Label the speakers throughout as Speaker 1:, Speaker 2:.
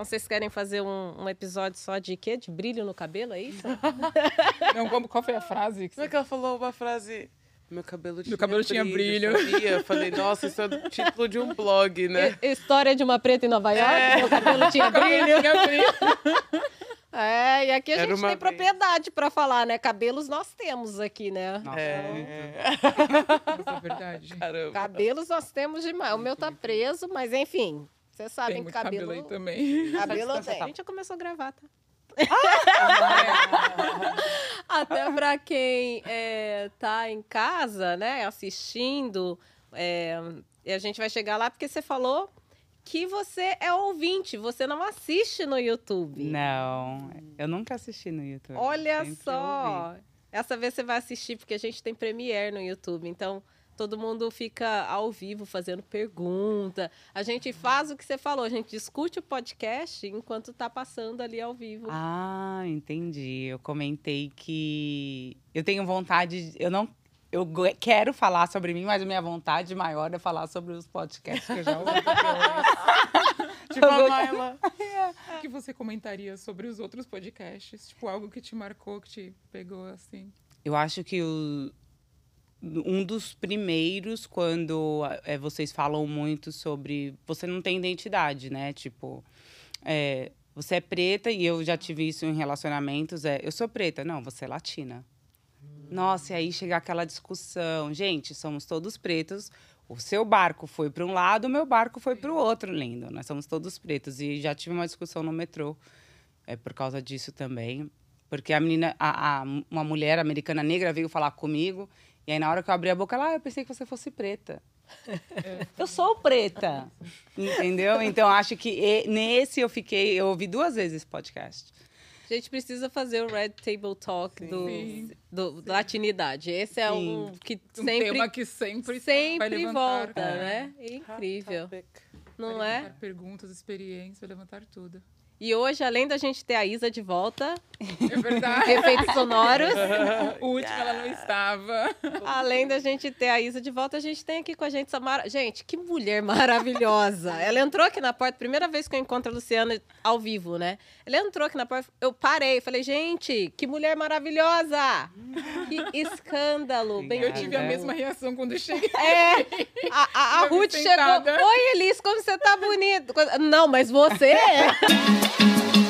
Speaker 1: Então vocês querem fazer um, um episódio só de quê? De brilho no cabelo, é isso?
Speaker 2: Não, como, qual foi a frase? Que
Speaker 3: Como é que ela falou uma frase? Meu cabelo tinha
Speaker 2: cabelo tinha brilho.
Speaker 3: Sabia? Eu Falei, nossa, isso é o título de um blog, né?
Speaker 1: Hi- História de uma preta em Nova York,
Speaker 3: É.
Speaker 1: meu cabelo tinha brilho.
Speaker 2: Tinha brilho.
Speaker 1: É, e aqui a
Speaker 3: Era
Speaker 1: gente tem
Speaker 3: vez.
Speaker 1: propriedade pra falar, né? Cabelos nós temos aqui, né?
Speaker 2: Nossa,
Speaker 3: É.
Speaker 2: Nossa, é verdade.
Speaker 3: Caramba.
Speaker 1: Cabelos nós temos demais. O meu tá preso, mas enfim, vocês sabem
Speaker 2: Tem
Speaker 1: que
Speaker 2: cabelo,
Speaker 1: cabelo.
Speaker 2: aí também.
Speaker 1: Cabelo tem.
Speaker 4: tá-
Speaker 1: A gente já começou a gravar, tá? Até pra quem é, tá em casa, né, assistindo, é, e a gente vai chegar lá porque você falou que você é ouvinte, você não assiste no YouTube.
Speaker 4: Não, eu nunca assisti no YouTube.
Speaker 1: Olha
Speaker 4: sempre
Speaker 1: só. Essa vez você vai assistir porque a gente tem Premiere no YouTube, então todo mundo fica ao vivo fazendo pergunta. A gente faz o que você falou, a gente discute o podcast enquanto tá passando ali ao vivo.
Speaker 4: Ah, entendi. Eu comentei que eu tenho vontade, eu não eu quero falar sobre mim, mas a minha vontade maior é falar sobre os podcasts que eu já ouvi.
Speaker 3: Tipo a Mayla.
Speaker 2: O que você comentaria sobre os outros podcasts? Tipo, algo que te marcou, que te pegou assim?
Speaker 4: Eu acho que o, um dos primeiros, quando é, vocês falam muito sobre. Você não tem identidade, né? Tipo, é, você é preta, e eu já tive isso em relacionamentos: é, eu sou preta. Não, você é latina. Nossa, e aí chega aquela discussão. Gente, somos todos pretos. O seu barco foi para um lado, o meu barco foi para o outro, lindo. Nós somos todos pretos. E já tive uma discussão no metrô é, por causa disso também. Porque a menina, a, a- uma mulher americana negra veio falar comigo. E aí, na hora que eu abri a boca, ela, ah, eu pensei que você fosse preta. eu sou preta. Entendeu? Então, acho que e- nesse eu fiquei. Eu ouvi duas vezes esse podcast.
Speaker 1: A gente precisa fazer o Red Table Talk do,
Speaker 2: Sim.
Speaker 1: do latinidade. Esse é um que
Speaker 2: Um
Speaker 1: sempre,
Speaker 2: tema que sempre, vai
Speaker 1: sempre
Speaker 2: levantar,
Speaker 1: volta,
Speaker 2: é,
Speaker 1: né? É incrível, não é?
Speaker 2: levantar perguntas, experiências, vai levantar tudo.
Speaker 1: E hoje, além da gente ter a Isa de volta,
Speaker 2: É verdade.
Speaker 1: efeitos sonoros,
Speaker 2: o último ela não estava.
Speaker 1: além da gente ter a Isa de volta, a gente tem aqui com a gente essa mara... Gente, que mulher maravilhosa! Ela entrou aqui na porta, primeira vez que eu encontro a Luciana ao vivo, né? Ela entrou aqui na porta, eu parei, falei, gente, que mulher maravilhosa! Que escândalo!
Speaker 2: Eu
Speaker 1: Bem-vinda.
Speaker 2: tive a mesma reação quando cheguei.
Speaker 1: É, a, a, a
Speaker 2: Eu
Speaker 1: Ruth chegou.
Speaker 2: sentada.
Speaker 1: Oi, Elis, como você tá bonita? Não, mas você é.
Speaker 4: Thank you.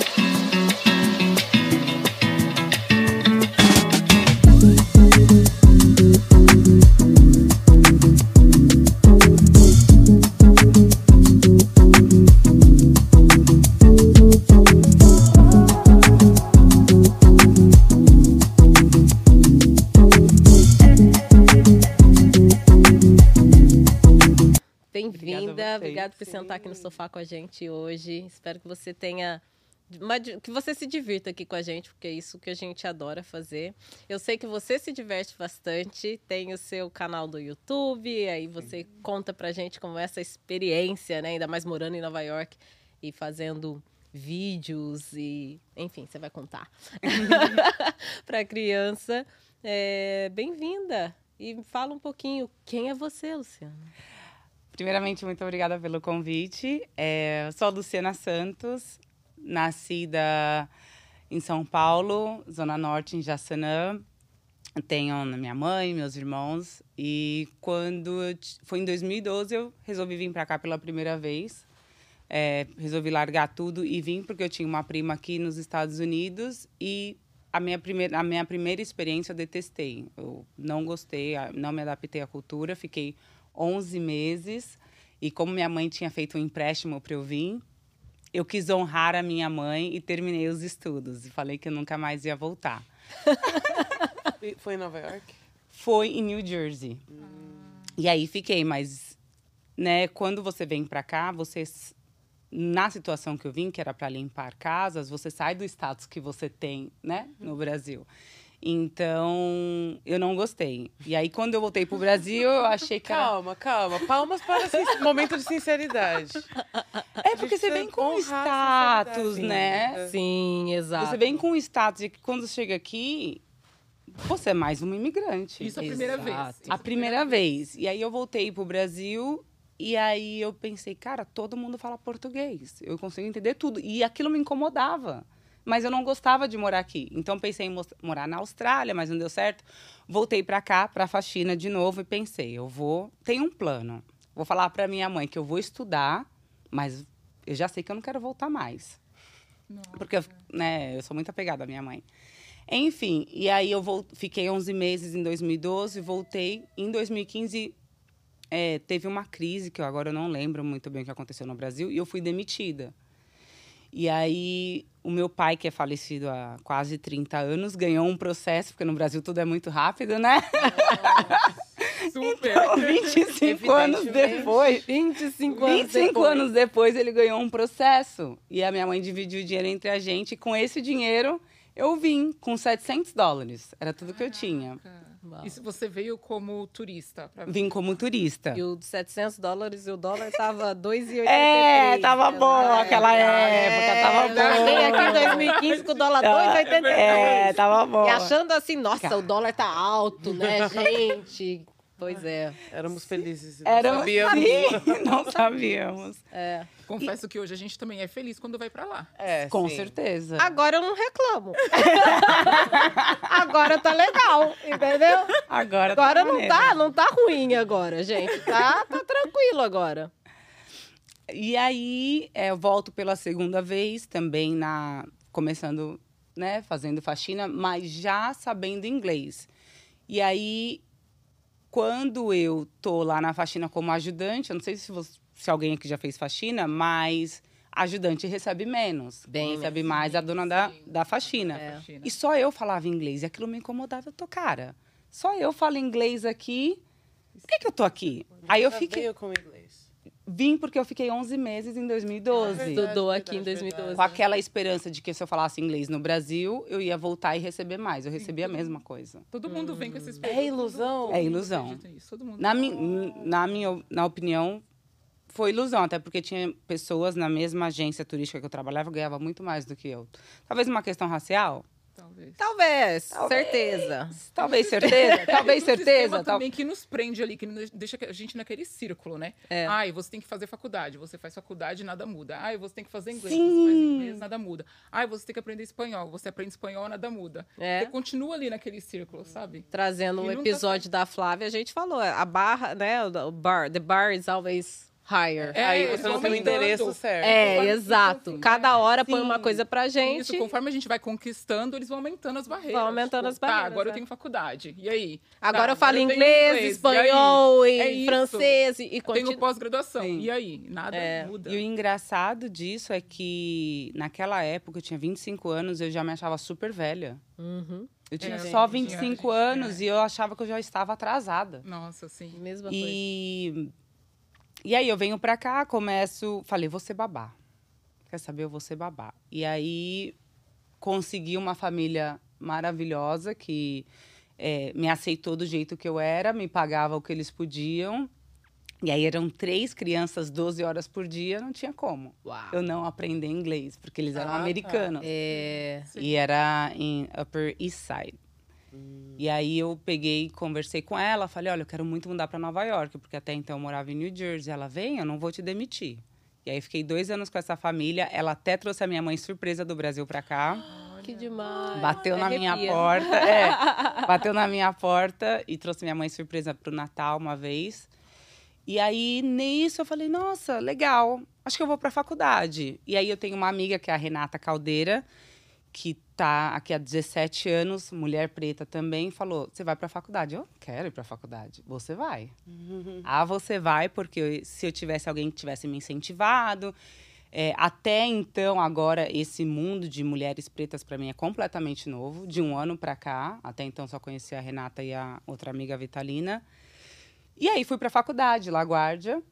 Speaker 4: Bem-vinda,
Speaker 1: Obrigada por sentar aqui no sofá com a gente hoje. Espero que você tenha. que você se divirta aqui com a gente, porque é isso que a gente adora fazer. Eu sei que você se diverte bastante, tem o seu canal do YouTube, aí você conta pra gente como é essa experiência, né? Ainda mais morando em Nova York e fazendo vídeos e. Enfim, você vai contar pra criança. É, Bem-vinda! E fala um pouquinho, quem é você, Luciana?
Speaker 4: Primeiramente, muito obrigada pelo convite. É, sou Luciana Santos, nascida em São Paulo, Zona Norte, em Jaçanã. Tenho minha mãe, meus irmãos. E quando foi em 2012, eu resolvi vir para cá pela primeira vez. É, resolvi largar tudo e vim porque eu tinha uma prima aqui nos Estados Unidos e a minha primeira, a minha primeira experiência eu detestei. Eu não gostei, não me adaptei à cultura, fiquei 11 meses e como minha mãe tinha feito um empréstimo para eu vir, eu quis honrar a minha mãe e terminei os estudos e falei que eu nunca mais ia voltar.
Speaker 3: Foi em Nova York?
Speaker 4: Foi em New Jersey. E aí fiquei, mas né, quando você vem para cá, você na situação que eu vim, que era para limpar casas, você sai do status que você tem, né, no Brasil. Então, eu não gostei. E aí quando eu voltei pro Brasil, eu achei que era...
Speaker 3: Calma, calma. Palmas para esse momento de sinceridade.
Speaker 4: É porque você vem com status, né?
Speaker 1: Sim, exato.
Speaker 4: Você vem com status de que quando chega aqui, você é mais um imigrante.
Speaker 2: Isso a primeira vez.
Speaker 1: Exato.
Speaker 2: Isso
Speaker 4: A primeira vez. E aí eu voltei pro Brasil E aí eu pensei, cara, todo mundo fala português. Eu consigo entender tudo. E aquilo me incomodava. Mas eu não gostava de morar aqui. Então pensei em morar na Austrália, mas não deu certo. Voltei para cá, para faxina de novo e pensei, eu vou, tenho um plano. Vou falar para minha mãe que eu vou estudar, mas eu já sei que eu não quero voltar mais.
Speaker 2: Nossa.
Speaker 4: Porque eu, né, eu sou muito apegada à minha mãe. Enfim, e aí eu vol- fiquei 11 meses em 2012, voltei. Em 2015, é, teve uma crise, que eu agora não lembro muito bem o que aconteceu no Brasil, e eu fui demitida. E aí, o meu pai, que é falecido há quase 30 anos, ganhou um processo, porque no Brasil tudo é muito rápido, né?
Speaker 2: Super.
Speaker 4: Então, 25 anos depois,
Speaker 1: 25 anos
Speaker 4: 25
Speaker 1: depois.
Speaker 4: anos depois, ele ganhou um processo. E a minha mãe dividiu o dinheiro entre a gente. E com esse dinheiro, eu vim com 700 dólares. Era tudo que eu tinha.
Speaker 1: Uau.
Speaker 2: E se você veio como turista? Pra...
Speaker 4: Vim como turista.
Speaker 1: E o de 700 dólares e o dólar tava 2,83.
Speaker 4: É, tava
Speaker 1: né?
Speaker 4: bom
Speaker 1: É,
Speaker 4: aquela
Speaker 1: é,
Speaker 4: época, tava
Speaker 1: eu Cheguei
Speaker 4: bom.
Speaker 1: aqui em 2015 com o dólar 2,83.
Speaker 4: É, tava bom.
Speaker 1: E achando assim, nossa, o dólar tá alto, né, gente? Pois é.
Speaker 3: Éramos felizes. e não
Speaker 4: Éramos
Speaker 3: sabíamos.
Speaker 4: sim, não sabíamos.
Speaker 1: é.
Speaker 2: Confesso que hoje a gente também é feliz quando vai pra lá.
Speaker 3: É,
Speaker 4: Com
Speaker 3: sim.
Speaker 4: certeza.
Speaker 1: Agora eu não reclamo. agora tá legal, entendeu?
Speaker 4: Agora,
Speaker 1: Agora
Speaker 4: tá
Speaker 1: não
Speaker 4: maneiro.
Speaker 1: tá, não tá ruim agora, gente. Tá, tá tranquilo agora.
Speaker 4: E aí, é, eu volto pela segunda vez, também na começando, né, fazendo faxina, mas já sabendo inglês. E aí, quando eu tô lá na faxina como ajudante, eu não sei se, você- se alguém aqui já fez faxina, mas ajudante recebe menos.
Speaker 1: Bem
Speaker 4: recebe mais a dona da, da faxina.
Speaker 1: É.
Speaker 4: E só eu falava inglês, e aquilo me incomodava. Eu tô, cara, só eu falo inglês aqui, por que, que eu tô aqui? Aí eu fiquei,
Speaker 3: veio com inglês.
Speaker 4: Vim porque eu fiquei 11 meses em 2012.
Speaker 3: Verdade,
Speaker 1: Estudou aqui em
Speaker 3: verdade,
Speaker 1: 2012.
Speaker 4: com aquela esperança de que se eu falasse inglês no Brasil, eu ia voltar e receber mais. Eu recebi a mesma coisa.
Speaker 2: Todo mundo vem com esses
Speaker 3: É ilusão.
Speaker 2: Todo
Speaker 4: É
Speaker 2: mundo
Speaker 4: ilusão.
Speaker 2: acredita nisso, todo mundo-
Speaker 4: Na, mi na minha na opinião, foi ilusão, até porque tinha pessoas na mesma agência turística que eu trabalhava que ganhava muito mais do que eu. Talvez uma questão racial?
Speaker 2: Talvez.
Speaker 1: Talvez,
Speaker 4: Talvez.
Speaker 1: certeza.
Speaker 4: Talvez certeza? Talvez certeza? Tal-
Speaker 2: também que nos prende ali, que deixa a gente naquele círculo, né?
Speaker 1: É.
Speaker 2: Ai, você tem que fazer faculdade. Você faz faculdade, nada muda. Ai, você tem que fazer inglês.
Speaker 4: Sim.
Speaker 2: Você faz inglês, nada muda. Ai, você tem que aprender espanhol. Você aprende espanhol, nada muda.
Speaker 1: É.
Speaker 2: Você continua ali naquele círculo, sabe?
Speaker 1: Trazendo
Speaker 2: E
Speaker 1: um episódio da Flávia, a gente falou, a barra, né, o o bar, the bar is always higher.
Speaker 2: É,
Speaker 3: Aí você não tem o endereço certo.
Speaker 1: É,
Speaker 2: Conforme-
Speaker 1: exato. Cada hora põe
Speaker 4: Sim.
Speaker 1: uma coisa pra gente.
Speaker 2: Isso, conforme a gente vai conquistando, eles vão aumentando as barreiras.
Speaker 1: Vão aumentando as
Speaker 2: Tá,
Speaker 1: barreiras,
Speaker 2: agora
Speaker 1: é.
Speaker 2: eu tenho faculdade. E aí?
Speaker 1: Agora
Speaker 2: Tá,
Speaker 1: eu falo inglês,
Speaker 2: E aí?
Speaker 1: espanhol e,
Speaker 2: É
Speaker 1: francês e, e
Speaker 2: Eu
Speaker 1: continu-
Speaker 2: tenho pós-graduação. E aí? Nada
Speaker 1: É.
Speaker 2: muda.
Speaker 4: E o engraçado disso é que naquela época, eu tinha 25 anos, eu já me achava super velha.
Speaker 1: Uhum.
Speaker 4: Eu tinha
Speaker 2: É,
Speaker 4: só
Speaker 2: tinha-
Speaker 4: 25
Speaker 2: tinha-
Speaker 4: anos e eu achava que eu já estava atrasada.
Speaker 2: Nossa, sim.
Speaker 1: Mesma coisa.
Speaker 4: E, aí eu venho pra cá, começo, falei, vou ser babá. Quer saber, eu vou ser babá. E aí consegui uma família maravilhosa que é, me aceitou do jeito que eu era, me pagava o que eles podiam. E aí eram três crianças 12 horas por dia, não tinha como.
Speaker 1: Uau.
Speaker 4: Eu não aprender inglês, porque eles eram
Speaker 3: Ah, tá.
Speaker 4: americanos.
Speaker 1: É,
Speaker 4: E era em Upper East Side. E aí eu peguei, conversei com ela, falei, olha, eu quero muito mudar para Nova York, porque até então eu morava em New Jersey. Ela, vem, eu não vou te demitir. E aí fiquei dois anos com essa família. Ela até trouxe a minha mãe surpresa do Brasil para cá.
Speaker 1: que demais.
Speaker 4: Bateu na minha porta. É, bateu na minha porta e trouxe minha mãe surpresa pro Natal uma vez. E aí, nisso, eu falei, nossa, legal. Acho que eu vou pra faculdade. E aí eu tenho uma amiga que é a Renata Caldeira, que tá aqui há 17 anos, mulher preta também, falou: "Você vai pra faculdade?" Eu quero ir pra faculdade. Você vai. Ah, você vai porque eu- se eu tivesse alguém que tivesse me incentivado, é, até então, agora, esse mundo de mulheres pretas para mim é completamente novo. De um ano para cá, até então só conhecia a Renata e a outra amiga a Vitalina. E aí fui para a faculdade, LaGuardia,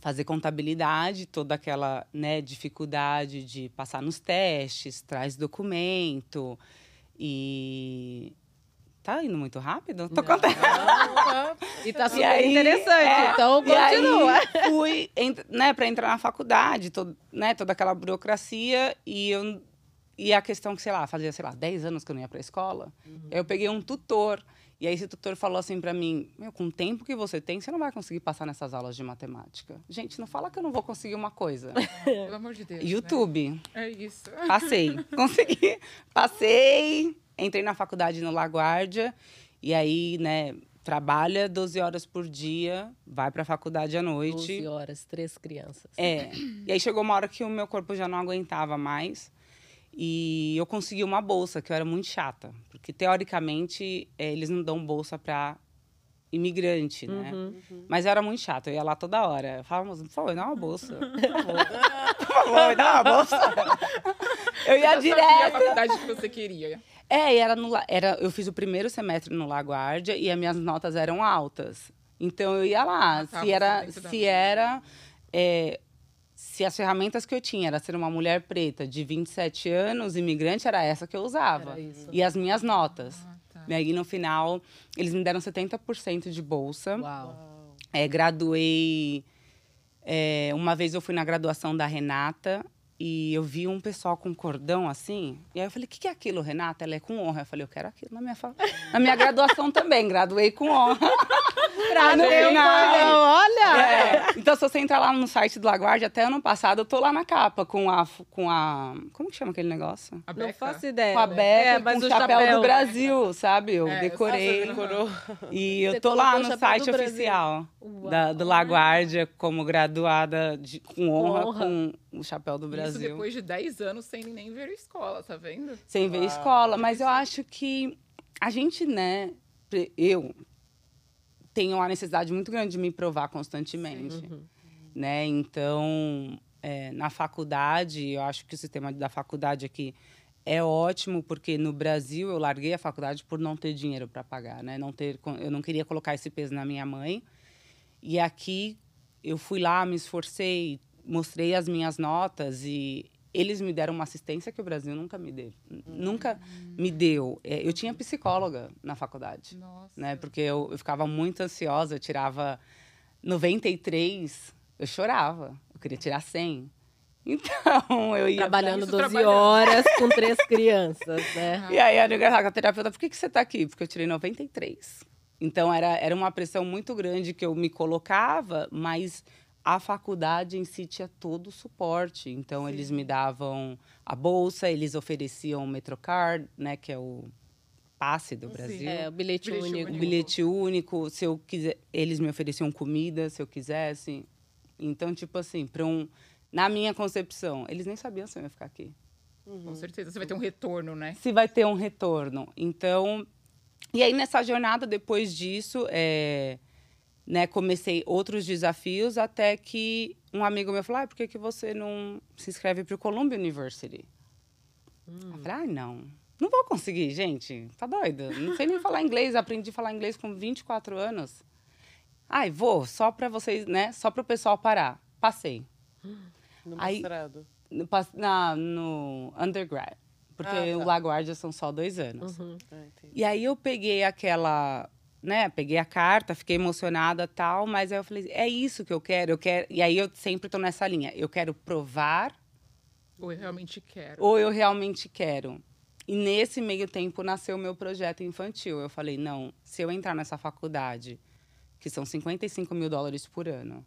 Speaker 4: fazer contabilidade, toda aquela né, dificuldade de passar nos testes, traz documento e tá indo muito rápido? Tô contando.
Speaker 1: E tá
Speaker 4: E
Speaker 1: super
Speaker 4: aí,
Speaker 1: interessante,
Speaker 4: é,
Speaker 1: então
Speaker 4: e aí,
Speaker 1: continua.
Speaker 4: fui, né, para entrar na faculdade, todo, né, toda aquela burocracia e eu e a questão que, sei lá, fazia, sei lá, 10 anos que eu não ia para a escola.
Speaker 1: Uhum.
Speaker 4: Eu peguei um tutor E aí esse tutor falou assim pra mim, meu, com o tempo que você tem, você não vai conseguir passar nessas aulas de matemática. Gente, não fala que eu não vou conseguir uma coisa.
Speaker 2: Pelo amor de Deus. né?
Speaker 4: YouTube.
Speaker 2: É isso.
Speaker 4: Passei. Consegui. Passei. Entrei na faculdade no LaGuardia. E aí, né, trabalha 12 horas por dia, vai pra faculdade à noite.
Speaker 1: 12 horas, três crianças.
Speaker 4: É. E aí chegou uma hora que o meu corpo já não aguentava mais. E eu consegui uma bolsa, que eu era muito chata. Porque, teoricamente, eh, eles não dão bolsa para imigrante, né? Mas eu era muito chata, eu ia lá toda hora. Eu falava, "Moça, por favor, dá uma bolsa. Por favor, por favor, me dá uma bolsa. Eu ia
Speaker 2: Já sabia a
Speaker 4: direto.
Speaker 2: faculdade que você queria.
Speaker 4: É, e era no, era, eu fiz o primeiro semestre no Laguardia e as minhas notas eram altas. Então eu ia lá.
Speaker 2: Ah, tá,
Speaker 4: se era, se era, é, se as ferramentas que eu tinha era ser uma mulher preta de 27 anos, imigrante, era essa que eu usava. E as minhas notas.
Speaker 2: Ah, tá.
Speaker 4: E aí no final eles me deram 70% de bolsa.
Speaker 1: Uau.
Speaker 4: É, graduei. é, uma vez eu fui na graduação da Renata e eu vi um pessoal com cordão assim. E aí eu falei: o que, que é aquilo, Renata? Ela é com honra. Eu falei: eu quero aquilo na minha, fa... na minha graduação também. Graduei com honra. Aí, no
Speaker 1: Meu
Speaker 4: final-
Speaker 1: cordão, olha!
Speaker 4: É, Então, se você entrar lá no site do Laguardia, até ano passado, eu tô lá na capa com a. Com a como que chama aquele negócio?
Speaker 2: A
Speaker 1: Não faço ideia.
Speaker 4: Com a
Speaker 1: né?
Speaker 4: beca
Speaker 1: é, mas
Speaker 4: com
Speaker 1: o
Speaker 4: o chapéu, do Brasil, sabe? Eu
Speaker 2: É, eu
Speaker 4: decorei.
Speaker 2: faço-
Speaker 3: Decorou.
Speaker 4: E eu
Speaker 1: Você
Speaker 4: tô lá no
Speaker 1: chapéu
Speaker 4: site
Speaker 1: Brasil.
Speaker 4: oficial da, do Laguardia como graduada de- com honra,
Speaker 1: honra.
Speaker 4: com o chapéu do
Speaker 2: Isso
Speaker 4: Brasil.
Speaker 2: depois de 10 anos sem nem ver escola, tá vendo?
Speaker 4: Sem ver
Speaker 3: Uau.
Speaker 4: escola. Mas eu acho que a gente, né? Eu tenho uma necessidade muito grande de me provar constantemente. Né? Então, é, na faculdade, eu acho que o sistema da faculdade aqui é ótimo, porque no Brasil eu larguei a faculdade por não ter dinheiro para pagar, né? Não ter, eu não queria colocar esse peso na minha mãe. E aqui eu fui lá, me esforcei, mostrei as minhas notas e eles me deram uma assistência que o Brasil nunca me deu. Nunca me deu. É, Eu tinha psicóloga na faculdade,
Speaker 2: Nossa.
Speaker 4: né? Porque eu, eu ficava muito ansiosa, eu tirava 93, eu chorava. Eu queria tirar 100. Então, eu ia
Speaker 1: Trabalhando
Speaker 2: Isso
Speaker 1: 12
Speaker 2: trabalhando.
Speaker 1: horas com três crianças, né?
Speaker 4: e aí, a engraçado, com a terapeuta, por que, que você tá aqui? Porque eu tirei 93. Então, era, era uma pressão muito grande que eu me colocava, mas a faculdade em si tinha todo o suporte. Então, eles me davam a bolsa, eles ofereciam o Metrocard, né, que é o passe do
Speaker 2: Sim.
Speaker 4: Brasil.
Speaker 1: É, o bilhete,
Speaker 2: Bilhete
Speaker 1: único.
Speaker 4: O bilhete único, se eu quiser, eles me ofereciam comida, se eu quisesse. Então, tipo assim, para um, na minha concepção, eles nem sabiam se eu ia ficar aqui
Speaker 2: Com certeza. Você vai ter um retorno, né?
Speaker 4: se vai ter um retorno. Então, e aí nessa jornada, depois disso, é, né, comecei outros desafios até que um amigo meu falou, ah, por que, que você não se inscreve para o Columbia University? Eu falei, ah, não. Não vou conseguir, gente. Tá doida? Não sei nem falar inglês. Aprendi a falar inglês com 24 anos. Ai, vou, só para vocês, né? Só para o pessoal parar. Passei.
Speaker 3: No
Speaker 4: Aí-
Speaker 3: mestrado.
Speaker 4: No, na, no undergrad. Porque
Speaker 3: Ah, tá.
Speaker 4: o LaGuardia são só dois anos.
Speaker 1: Uhum.
Speaker 3: Ah.
Speaker 4: E aí eu peguei aquela, né? Peguei a carta, fiquei emocionada tal, mas aí eu falei, é isso que eu quero, eu quero. E aí eu sempre tô nessa linha. Eu quero provar
Speaker 2: Ou eu realmente quero.
Speaker 4: ou eu realmente quero. E nesse meio tempo nasceu o meu projeto infantil. Eu falei, não, se eu entrar nessa faculdade, que são 55 mil dólares por ano,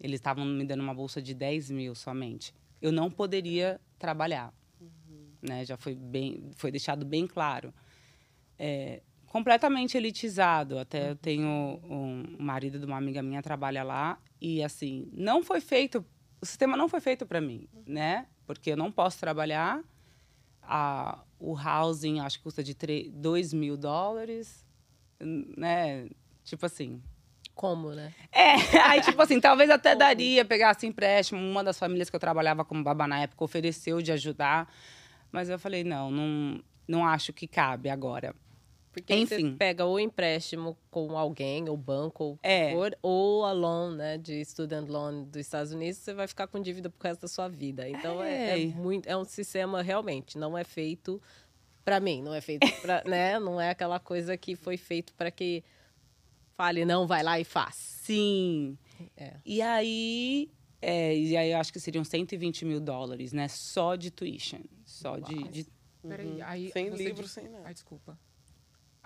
Speaker 4: eles estavam me dando uma bolsa de 10 mil somente. Eu não poderia trabalhar. Né? Já foi, bem, foi deixado bem claro. É, completamente elitizado. Até eu tenho um marido de uma amiga minha trabalha lá e assim não foi feito. O sistema não foi feito para mim, né? Porque eu não posso trabalhar. A, o housing acho que custa de 2 mil dólares, né? Tipo assim.
Speaker 1: Como, né?
Speaker 4: É, aí tipo assim, talvez até daria pegar assim empréstimo. Uma das famílias que eu trabalhava como babá na época ofereceu de ajudar, mas eu falei não, não, não acho que cabe agora.
Speaker 1: Porque
Speaker 4: Enfim.
Speaker 1: você pega ou empréstimo com alguém, ou banco, ou
Speaker 4: É.
Speaker 1: for, ou a loan, né, de student loan dos Estados Unidos, você vai ficar com dívida pro resto da sua vida. Então é, é
Speaker 4: É.
Speaker 1: muito, é um sistema realmente, não é feito para mim, não é feito para, né, não é aquela coisa que foi feito para que fale não, vai lá e faz.
Speaker 4: Sim.
Speaker 1: É.
Speaker 4: E aí, é, e aí eu acho que seriam 120 mil dólares, né? Só de tuition. Só de, de
Speaker 2: Peraí, aí
Speaker 3: Sem livro,
Speaker 2: disse-
Speaker 3: sem nada.
Speaker 2: Ai, desculpa.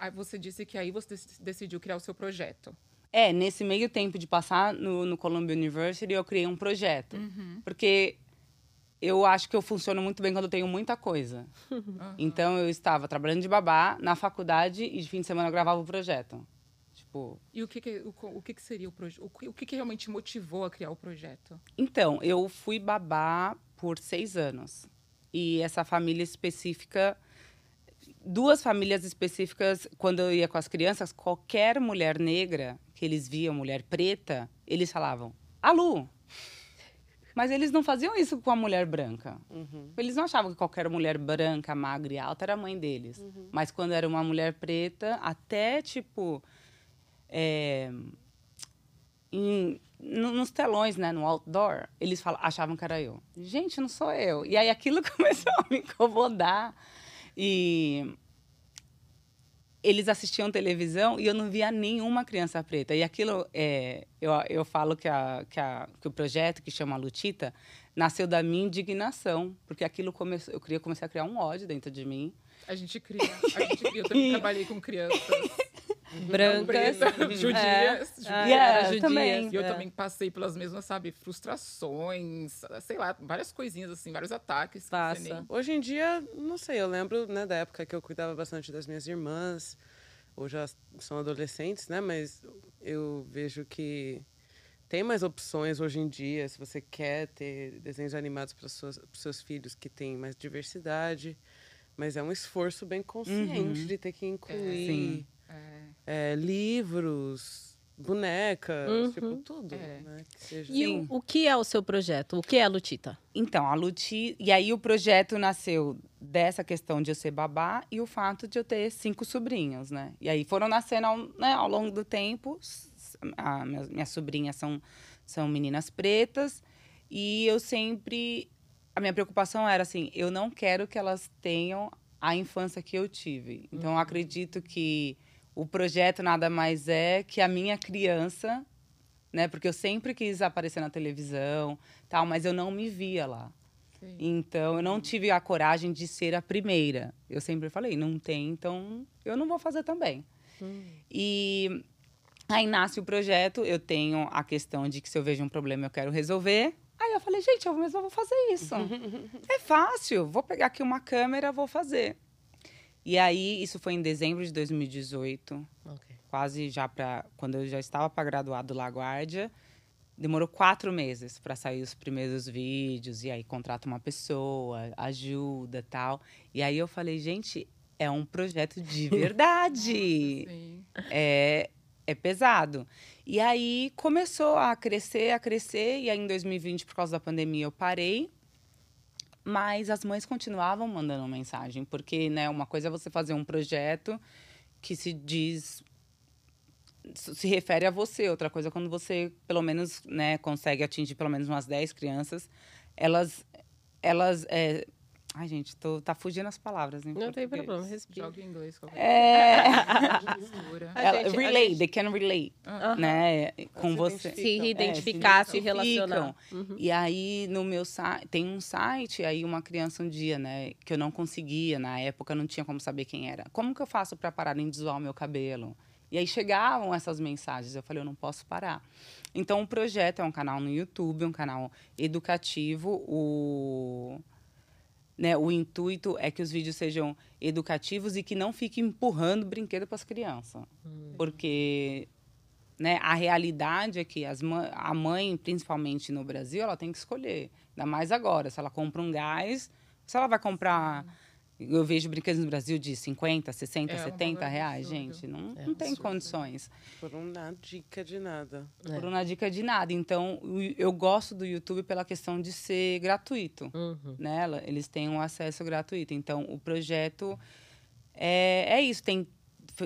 Speaker 2: Aí você disse que aí você dec- decidiu criar o seu projeto.
Speaker 4: É, nesse meio tempo de passar no, no Columbia University, eu criei um projeto. Porque eu acho que eu funciono muito bem quando eu tenho muita coisa. Então, eu estava trabalhando de babá na faculdade e de fim de semana eu gravava o projeto. Tipo,
Speaker 2: E o que, que- o, o que, que seria o projeto? O que, que realmente motivou a criar o projeto?
Speaker 4: Então, eu fui babá por seis anos. E essa família específica. Duas famílias específicas, quando eu ia com as crianças, qualquer mulher negra que eles viam, mulher preta, eles falavam, Alu! Mas eles não faziam isso com a mulher branca. Eles não achavam que qualquer mulher branca, magra e alta era a mãe deles. Mas quando era uma mulher preta, até tipo. é, em- no- nos telões, né, no outdoor, eles fala- achavam que era eu. Gente, não sou eu. E aí aquilo começou a me incomodar. E eles assistiam televisão e eu não via nenhuma criança preta. E aquilo, é, eu, eu falo que, a, que, a, que o projeto que chama Lutita nasceu da minha indignação, porque aquilo começou, eu queria começar a criar um ódio dentro de mim.
Speaker 2: A gente cria. A gente cria. Eu também trabalhei com crianças
Speaker 1: Brancas.
Speaker 2: pretas, judias.
Speaker 1: Ah,
Speaker 2: judias.
Speaker 4: Yeah,
Speaker 1: era judias,
Speaker 4: também.
Speaker 2: E eu
Speaker 1: é.
Speaker 2: também passei pelas mesmas, sabe, frustrações, sei lá, várias coisinhas, assim, vários ataques. nem-
Speaker 3: Hoje em dia, não sei, eu lembro né, da época que eu cuidava bastante das minhas irmãs. Hoje elas são adolescentes, né? Mas eu vejo que tem mais opções hoje em dia. Se você quer ter desenhos animados para os seus filhos que tem mais diversidade. Mas é um esforço bem consciente de ter que incluir
Speaker 4: Sim.
Speaker 2: É,
Speaker 3: é, livros, bonecas, tipo, tudo.
Speaker 2: É.
Speaker 3: Né, que seja.
Speaker 1: E o, o que é o seu projeto? O que é a Lutita?
Speaker 4: Então, a Luti. E aí o projeto nasceu dessa questão de eu ser babá e o fato de eu ter cinco sobrinhos, né? E aí foram nascendo ao, né, ao longo do tempo. A, minhas, minhas sobrinhas são, são meninas pretas. E eu sempre. A minha preocupação era assim: eu não quero que elas tenham a infância que eu tive. Então, eu acredito que o projeto nada mais é que a minha criança, né? Porque eu sempre quis aparecer na televisão, tal, mas eu não me via lá.
Speaker 2: Sim.
Speaker 4: Então, eu não tive a coragem de ser a primeira. Eu sempre falei, não tem, então eu não vou fazer também. E aí nasce o projeto, eu tenho a questão de que se eu vejo um problema eu quero resolver. Aí eu falei, gente, eu mesma vou fazer isso. é fácil, vou pegar aqui uma câmera, vou fazer. E aí, isso foi em dezembro de 2018 quase já para quando eu já estava para graduar do LaGuardia, demorou quatro meses para sair os primeiros vídeos e aí contrata uma pessoa, ajuda tal. E aí eu falei, gente, é um projeto de verdade. É, é pesado. E aí começou a crescer, a crescer, e aí em 2020, por causa da pandemia, eu parei. Mas as mães continuavam mandando mensagem, porque né, uma coisa é você fazer um projeto que se diz se refere a você. Outra coisa é quando você, pelo menos, né, consegue atingir pelo menos umas 10 crianças, elas. elas é... Ai, gente, tô, tá fugindo as palavras. Em
Speaker 1: Não tem
Speaker 4: português.
Speaker 1: problema, respira.
Speaker 2: Joga em inglês. qualquer
Speaker 4: É. Ela-
Speaker 1: gente- a
Speaker 4: relate,
Speaker 1: gente-
Speaker 4: they can relate,
Speaker 2: Aham.
Speaker 4: né, com
Speaker 3: se
Speaker 4: você.
Speaker 3: identifica.
Speaker 1: Se
Speaker 3: É,
Speaker 1: identificar, se,
Speaker 4: identificam.
Speaker 1: relacionar. Uhum.
Speaker 4: E aí, no meu site, tem um site, aí uma criança um dia, né, que eu não conseguia, na época não tinha como saber quem era. Como que eu faço para parar em deszoar o meu cabelo? E aí chegavam essas mensagens, eu falei, eu não posso parar. Então, o projeto é um canal no YouTube, um canal educativo, o... Né, o intuito é que os vídeos sejam educativos e que não fiquem empurrando brinquedo para as crianças. Porque né, a realidade é que a mãe, principalmente no Brasil, ela tem que escolher. Ainda mais agora, se ela compra um gás, se ela vai comprar. Eu vejo brinquedos no Brasil de 50, 60,
Speaker 2: É, um
Speaker 4: 70
Speaker 2: valor
Speaker 4: reais,
Speaker 2: absurdo.
Speaker 4: gente. Não,
Speaker 1: É
Speaker 4: não tem
Speaker 1: absurdo.
Speaker 4: condições.
Speaker 3: Por dar dica de nada.
Speaker 1: É.
Speaker 4: Por uma dica de nada. Então, eu gosto do YouTube pela questão de ser gratuito
Speaker 1: Uhum.
Speaker 4: né? Eles têm um acesso gratuito. Então, o projeto é, é isso. Tem,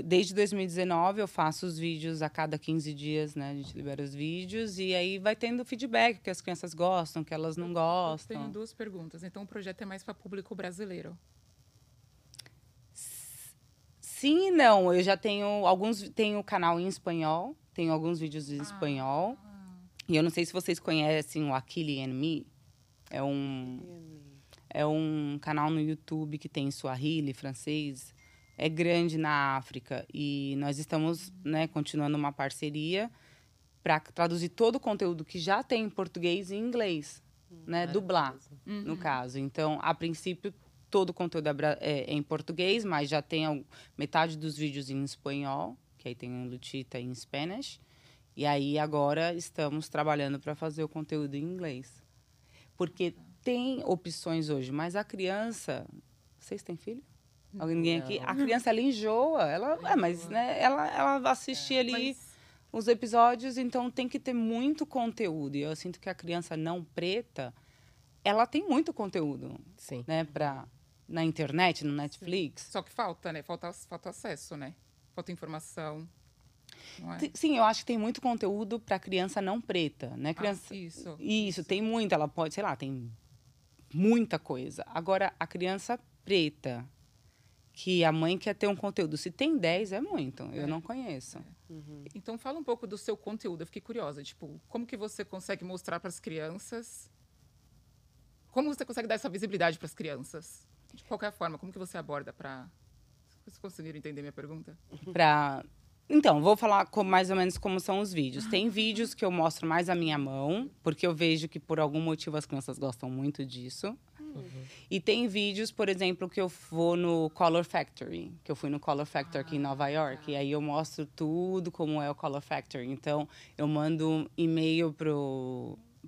Speaker 4: desde 2019 eu faço os vídeos a cada 15 dias, né? A gente libera os vídeos e aí vai tendo feedback que as crianças gostam, que elas não
Speaker 2: Eu
Speaker 4: gostam.
Speaker 2: tenho duas perguntas. Então, o projeto é mais para público brasileiro.
Speaker 4: Sim e não. Eu já tenho alguns. Tenho canal em espanhol, tenho alguns vídeos em espanhol. E eu não sei se vocês conhecem o Aquile and Me. É um. É um canal no YouTube que tem Swahili, francês. é grande na África e nós estamos né, continuando uma parceria para traduzir todo o conteúdo que já tem em português e inglês, né, dublar, no caso. Então, a princípio, todo o conteúdo é, é- é em português, mas já tem metade dos vídeos em espanhol, que aí tem o Lutita em Spanish. E aí agora estamos trabalhando para fazer o conteúdo em inglês. Porque tem opções hoje, mas a criança. Vocês têm filho? Alguém aqui? A criança ela enjoa. Ela, é, mas né, ela, ela assiste ali
Speaker 2: Mas
Speaker 4: os episódios, então tem que ter muito conteúdo. E eu sinto que a criança não preta, ela tem muito conteúdo,
Speaker 1: Sim.
Speaker 4: né, pra, na internet, no Netflix.
Speaker 2: só que falta, né? Falta, falta acesso, né? Falta informação. É?
Speaker 4: Sim, eu acho que tem muito conteúdo para criança não preta, né? Criança,
Speaker 2: Ah, isso.
Speaker 4: Isso, tem muito. Ela pode, sei lá, tem muita coisa. Agora, a criança preta, que a mãe quer ter um conteúdo, se tem 10, é muito. Eu não conheço.
Speaker 2: Então fala um pouco do seu conteúdo. Eu fiquei curiosa, tipo, como que você consegue mostrar para as crianças? Como você consegue dar essa visibilidade para as crianças? De qualquer forma, como que você aborda para Vocês conseguiram entender minha pergunta?
Speaker 4: Pra... Então, vou falar com- mais ou menos como são os vídeos. Tem vídeos que eu mostro mais a minha mão, porque eu vejo que por algum motivo as crianças gostam muito disso. E tem vídeos, por exemplo, que eu vou no Color Factory, que eu fui no Color Factory aqui em Nova York, e aí eu mostro tudo como é o Color Factory. Então, eu mando um e-mail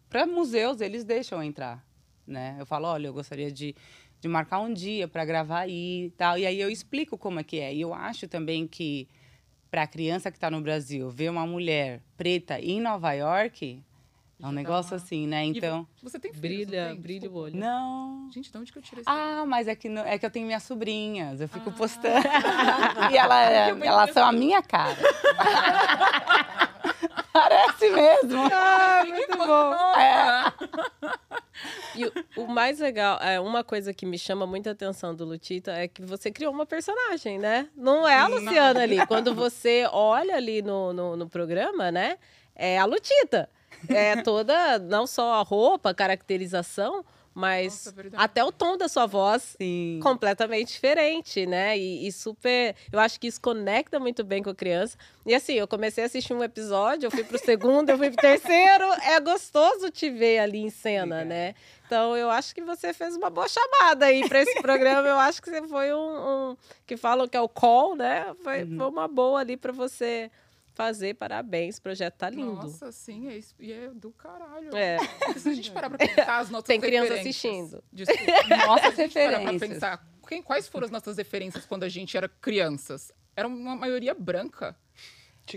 Speaker 4: para museus, eles deixam entrar, né? Eu falo, olha, eu gostaria de, de marcar um dia para gravar aí e tal. E aí eu explico como é que é. E eu acho também que para a criança que está no Brasil ver uma mulher preta em Nova York é um negócio assim, né?
Speaker 2: E
Speaker 4: Então,
Speaker 2: Você tem filhos,
Speaker 1: Brilha,
Speaker 2: não tem?
Speaker 1: brilha o olho.
Speaker 4: não.
Speaker 2: Gente, de onde que eu tirei esse
Speaker 4: Ah, mas é que, não- é que eu tenho minhas sobrinhas, eu fico
Speaker 2: Ah.
Speaker 4: postando. e ela, elas são a minha cara. Parece mesmo.
Speaker 2: Ah, muito bom!
Speaker 4: É.
Speaker 1: E o, o mais legal, é uma coisa que me chama muita atenção do Lutita é que você criou uma personagem, né? Não é a Luciana ali. Quando você olha ali no, no, no programa, né? É a Lutita. É toda, não só a roupa, a caracterização, mas
Speaker 2: Nossa,
Speaker 1: até o tom da sua voz
Speaker 4: Sim.
Speaker 1: completamente diferente, né? E, e super. Eu acho que isso conecta muito bem com a criança. E assim, eu comecei a assistir um episódio, eu fui pro segundo, eu fui pro terceiro. É gostoso te ver ali em cena,
Speaker 4: Obrigada.
Speaker 1: né? Então eu acho que você fez uma boa chamada aí para esse programa. Eu acho que você foi um, um- que falam que é o call, né? Foi,
Speaker 4: Uhum.
Speaker 1: foi uma boa ali para você fazer. Parabéns, o projeto tá lindo.
Speaker 2: Nossa, sim, é isso. E é do caralho.
Speaker 1: É.
Speaker 2: Se a gente parar pra pensar as nossas
Speaker 1: Tem criança assistindo.
Speaker 2: Desculpa.
Speaker 4: Nossas
Speaker 2: Se a gente parar pra pensar, quem, quais foram as nossas referências quando a gente era crianças? Era uma maioria branca.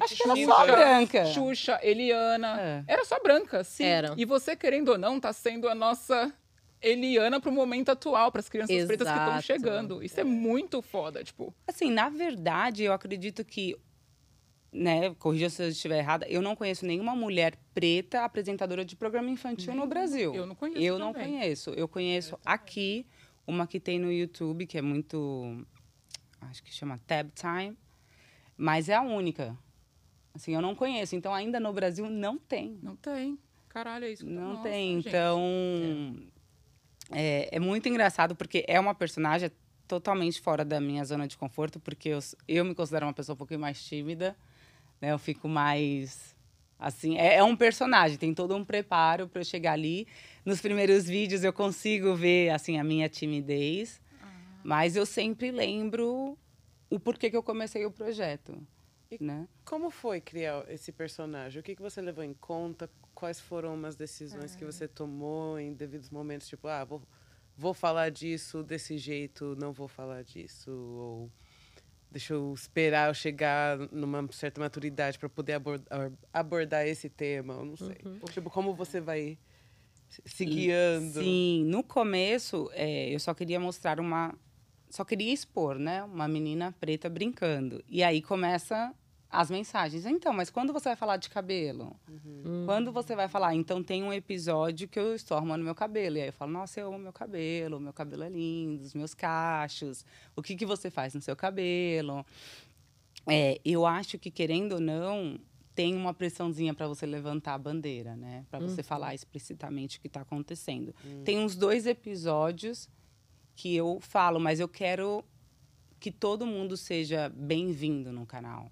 Speaker 4: Acho que era
Speaker 2: Xuxa,
Speaker 4: só branca.
Speaker 2: Xuxa, Eliana.
Speaker 4: É.
Speaker 2: Era só branca, sim.
Speaker 1: Era.
Speaker 2: E você, querendo ou não, tá sendo a nossa Eliana pro momento atual, para as crianças pretas que estão
Speaker 1: Exato.
Speaker 2: chegando. Isso é muito foda, tipo.
Speaker 4: Assim, na verdade, eu acredito que, né, corrija se eu estiver errada, eu não conheço nenhuma mulher preta apresentadora de programa infantil no Brasil.
Speaker 2: eu não conheço
Speaker 4: Eu não
Speaker 2: também.
Speaker 4: conheço. Eu conheço aqui uma que tem no YouTube, que é muito. Acho que chama Tab Time. Mas é a única. Assim, eu não conheço. Então, ainda no Brasil, não tem.
Speaker 2: Não tem. Caralho, é isso. que-
Speaker 4: Não
Speaker 2: Nossa,
Speaker 4: tem.
Speaker 2: gente.
Speaker 4: Então, é, é muito engraçado porque é uma personagem totalmente fora da minha zona de conforto, porque eu, eu me considero uma pessoa um pouquinho mais tímida, né? Eu fico mais assim, é, é um personagem, tem todo um preparo para eu chegar ali. Nos primeiros vídeos eu consigo ver assim a minha timidez, mas eu sempre lembro o porquê que eu comecei o projeto,
Speaker 3: E-
Speaker 4: né?
Speaker 3: Como foi criar esse personagem? O que, que você levou em conta? Quais foram umas decisões que você tomou em devidos momentos? Tipo, ah, vou, vou falar disso desse jeito, não vou falar disso. Ou deixa eu esperar eu chegar numa certa maturidade para poder abordar, abordar esse tema. Eu não sei. Tipo, como você vai se- se guiando?
Speaker 4: Sim, no começo é, eu só queria mostrar uma. Só queria expor, né? Uma menina preta brincando. E aí começa as mensagens. Então, mas quando você vai falar de cabelo? Quando você vai falar? Então tem um episódio que eu estou arrumando meu cabelo. E aí eu falo, nossa, eu amo meu cabelo, meu cabelo é lindo, os meus cachos. O que, que você faz no seu cabelo? É, eu acho que, querendo ou não, tem uma pressãozinha para você levantar a bandeira, né? Para você falar explicitamente o que está acontecendo. Tem uns dois episódios que eu falo, mas eu quero que todo mundo seja bem-vindo no canal.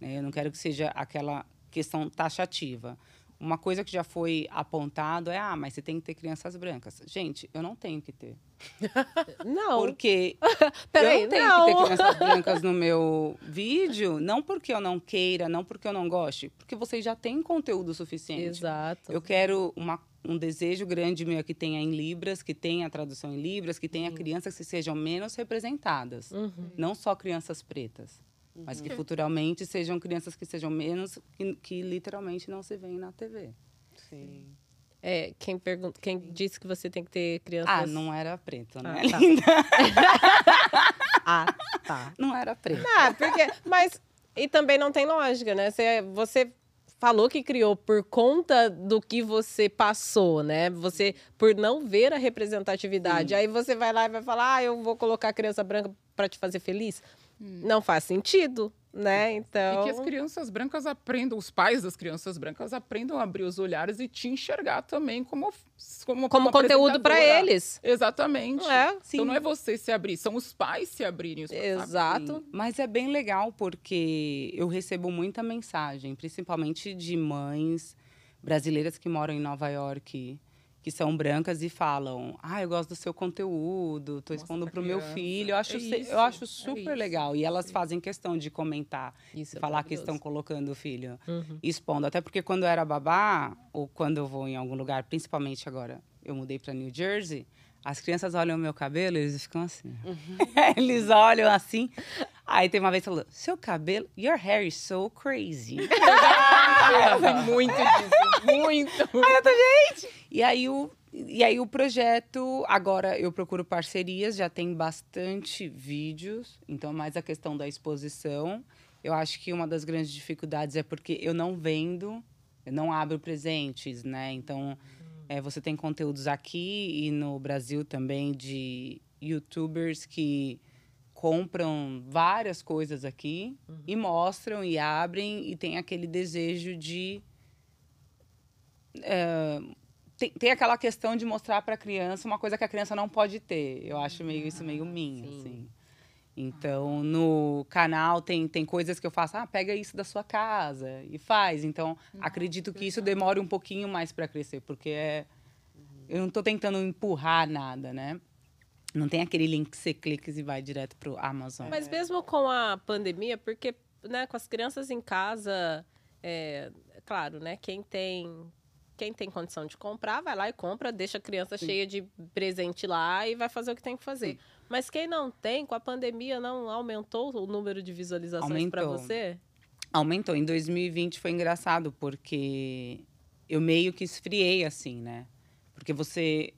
Speaker 4: Né? Eu não quero que seja aquela questão taxativa. Uma coisa que já foi apontado é, ah, mas você tem que ter crianças brancas. Gente, eu não tenho que ter.
Speaker 1: Não.
Speaker 4: Porque
Speaker 1: Peraí,
Speaker 4: eu não tenho
Speaker 1: não.
Speaker 4: que ter crianças brancas no meu vídeo, não porque eu não queira, não porque eu não goste, porque vocês já têm conteúdo suficiente.
Speaker 1: Exato.
Speaker 4: Eu quero uma, um desejo grande meu que tenha em Libras, que tenha tradução em Libras, que tenha crianças que sejam menos representadas.
Speaker 1: Uhum.
Speaker 4: Não só crianças pretas, mas que futuramente sejam crianças que sejam menos, que, que literalmente não se veem na TV.
Speaker 3: Sim.
Speaker 1: É, quem, pergunta, quem disse que você tem que ter crianças...
Speaker 4: Ah, não era preto, né?
Speaker 1: Ah, tá.
Speaker 4: linda?
Speaker 1: Ah, tá.
Speaker 4: Não era preto.
Speaker 1: Ah, porque... Mas... E também não tem lógica, né? Você, você falou que criou por conta do que você passou, né? Você, por não ver a representatividade. Aí você vai lá e vai falar, ah, eu vou colocar a criança branca para te fazer feliz. Não faz sentido, né? Então...
Speaker 2: E que as crianças brancas aprendam, os pais das crianças brancas aprendam a abrir os olhares e te enxergar também como como,
Speaker 1: Como
Speaker 2: uma
Speaker 1: conteúdo para eles.
Speaker 2: Exatamente.
Speaker 1: É,
Speaker 4: sim.
Speaker 2: Então não é você se abrir, são os pais se abrirem. os-
Speaker 1: Exato.
Speaker 4: Sim, Mas é bem legal porque eu recebo muita mensagem, principalmente de mães brasileiras que moram em Nova York, que são brancas e falam: "Ah, eu gosto do seu conteúdo, tô
Speaker 2: Mostra
Speaker 4: expondo
Speaker 2: pra
Speaker 4: pro meu filho". Eu acho
Speaker 2: É isso,
Speaker 4: eu acho
Speaker 2: é
Speaker 4: super
Speaker 2: isso.
Speaker 4: legal e elas fazem questão de comentar,
Speaker 1: Isso é
Speaker 4: falar que estão colocando o filho
Speaker 1: Uhum.
Speaker 4: expondo, até porque quando eu era babá ou quando eu vou em algum lugar, principalmente agora, eu mudei para New Jersey, as crianças olham o meu cabelo e eles ficam assim. eles olham assim. Aí tem uma vez que falou: "Seu cabelo, your hair is so crazy".
Speaker 2: Muito disso, muito.
Speaker 4: E aí o e aí o projeto, agora eu procuro parcerias, já tem bastante vídeos, então mais a questão da exposição. Eu acho que uma das grandes dificuldades é porque eu não vendo, eu não abro presentes, né? Então, é, você tem conteúdos aqui e no Brasil também de youtubers que compram várias coisas aqui e mostram e abrem e tem aquele desejo de é, tem, tem aquela questão de mostrar para a criança uma coisa que a criança não pode ter. Eu acho meio isso meio minha,
Speaker 1: Sim.
Speaker 4: assim. Então, no canal tem, tem coisas que eu faço, ah, pega isso da sua casa e faz. Então, acredito que isso demore um pouquinho mais para crescer, porque é, eu não estou tentando empurrar nada, né? Não tem aquele link que você clica e vai direto pro Amazon.
Speaker 1: Mas mesmo com a pandemia, porque né, com as crianças em casa, é, claro, né? Quem tem quem tem condição de comprar, vai lá e compra, deixa a criança cheia de presente lá e vai fazer o que tem que fazer. Mas quem não tem, com a pandemia, não aumentou o número de visualizações para você?
Speaker 4: Aumentou. Em 2020 foi engraçado, porque eu meio que esfriei assim, né? Porque você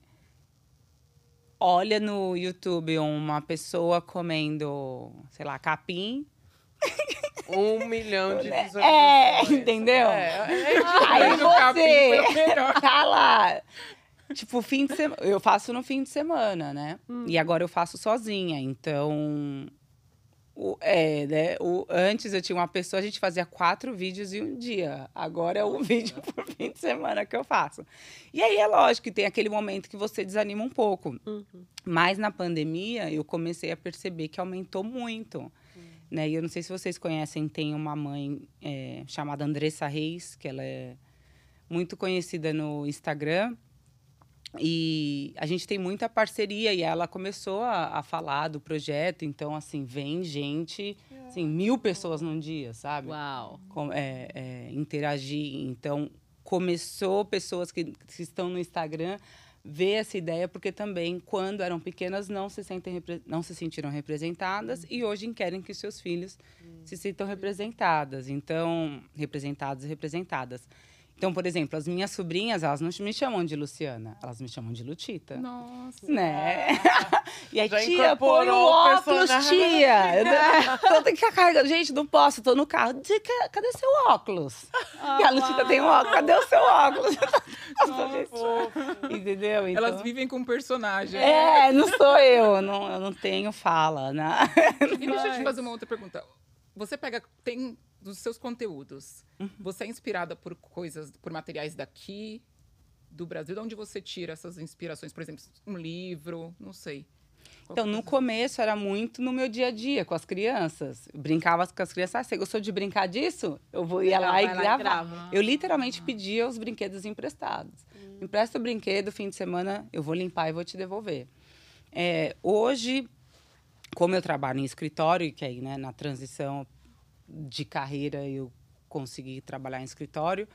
Speaker 4: olha no YouTube uma pessoa comendo, sei lá, capim.
Speaker 3: Um milhão de
Speaker 4: É,
Speaker 3: visualizações.
Speaker 4: entendeu?
Speaker 3: É, é,
Speaker 4: Aí
Speaker 2: foi o
Speaker 4: você tá lá. Tipo, fim de semana. Eu faço no fim de semana, né? E agora eu faço sozinha. Então. O, é, né? O, antes eu tinha uma pessoa, a gente fazia quatro vídeos em um dia. Agora é um vídeo por fim de semana que eu faço. E aí é lógico que tem aquele momento que você desanima um pouco. Mas na pandemia eu comecei a perceber que aumentou muito. Né? E eu não sei se vocês conhecem, tem uma mãe é, chamada Andressa Reis, que ela é muito conhecida no Instagram. E a gente tem muita parceria e ela começou a, a falar do projeto. Então, assim, vem gente, assim, mil pessoas num dia, sabe?
Speaker 1: Uau!
Speaker 4: com- é, é, interagir. Então, começou pessoas que, que estão no Instagram ver essa ideia, porque também, quando eram pequenas, não se, sentem, não se sentiram representadas e hoje querem que seus filhos se sintam representadas. Então, representados e representadas. Então, por exemplo, as minhas sobrinhas, elas não me chamam de Luciana, elas me chamam de Lutita.
Speaker 2: Nossa.
Speaker 4: Né? e aí,
Speaker 3: Já
Speaker 4: tia, põe o
Speaker 3: incorporou o
Speaker 4: óculos,
Speaker 3: personagem.
Speaker 4: tia. Eu tô- tô ficar carregando. Gente, não posso, tô no carro. Cadê seu óculos? e a Lutita tem um óculos. Cadê o seu óculos? Entendeu? Então,
Speaker 2: Elas vivem com um personagem.
Speaker 4: É, não sou eu. Não, eu não tenho fala, né?
Speaker 2: E deixa eu te fazer uma outra pergunta. Você pega, tem dos seus conteúdos,
Speaker 4: Uhum.
Speaker 2: você é inspirada por coisas, por materiais daqui, do Brasil? De onde você tira essas inspirações? Por exemplo, um livro, não sei.
Speaker 4: Então, no começo era muito no meu dia a dia, com as crianças. Eu brincava com as crianças. Ah, você gostou de brincar disso? Eu vou ia lá e
Speaker 1: lá e
Speaker 4: gravar.
Speaker 1: grava.
Speaker 4: Eu literalmente pedia os brinquedos emprestados.
Speaker 1: Hum.
Speaker 4: Empresta o brinquedo, fim de semana eu vou limpar e vou te devolver. É, hoje, como eu trabalho em escritório, que aí, né, na transição de carreira eu consegui trabalhar em escritório,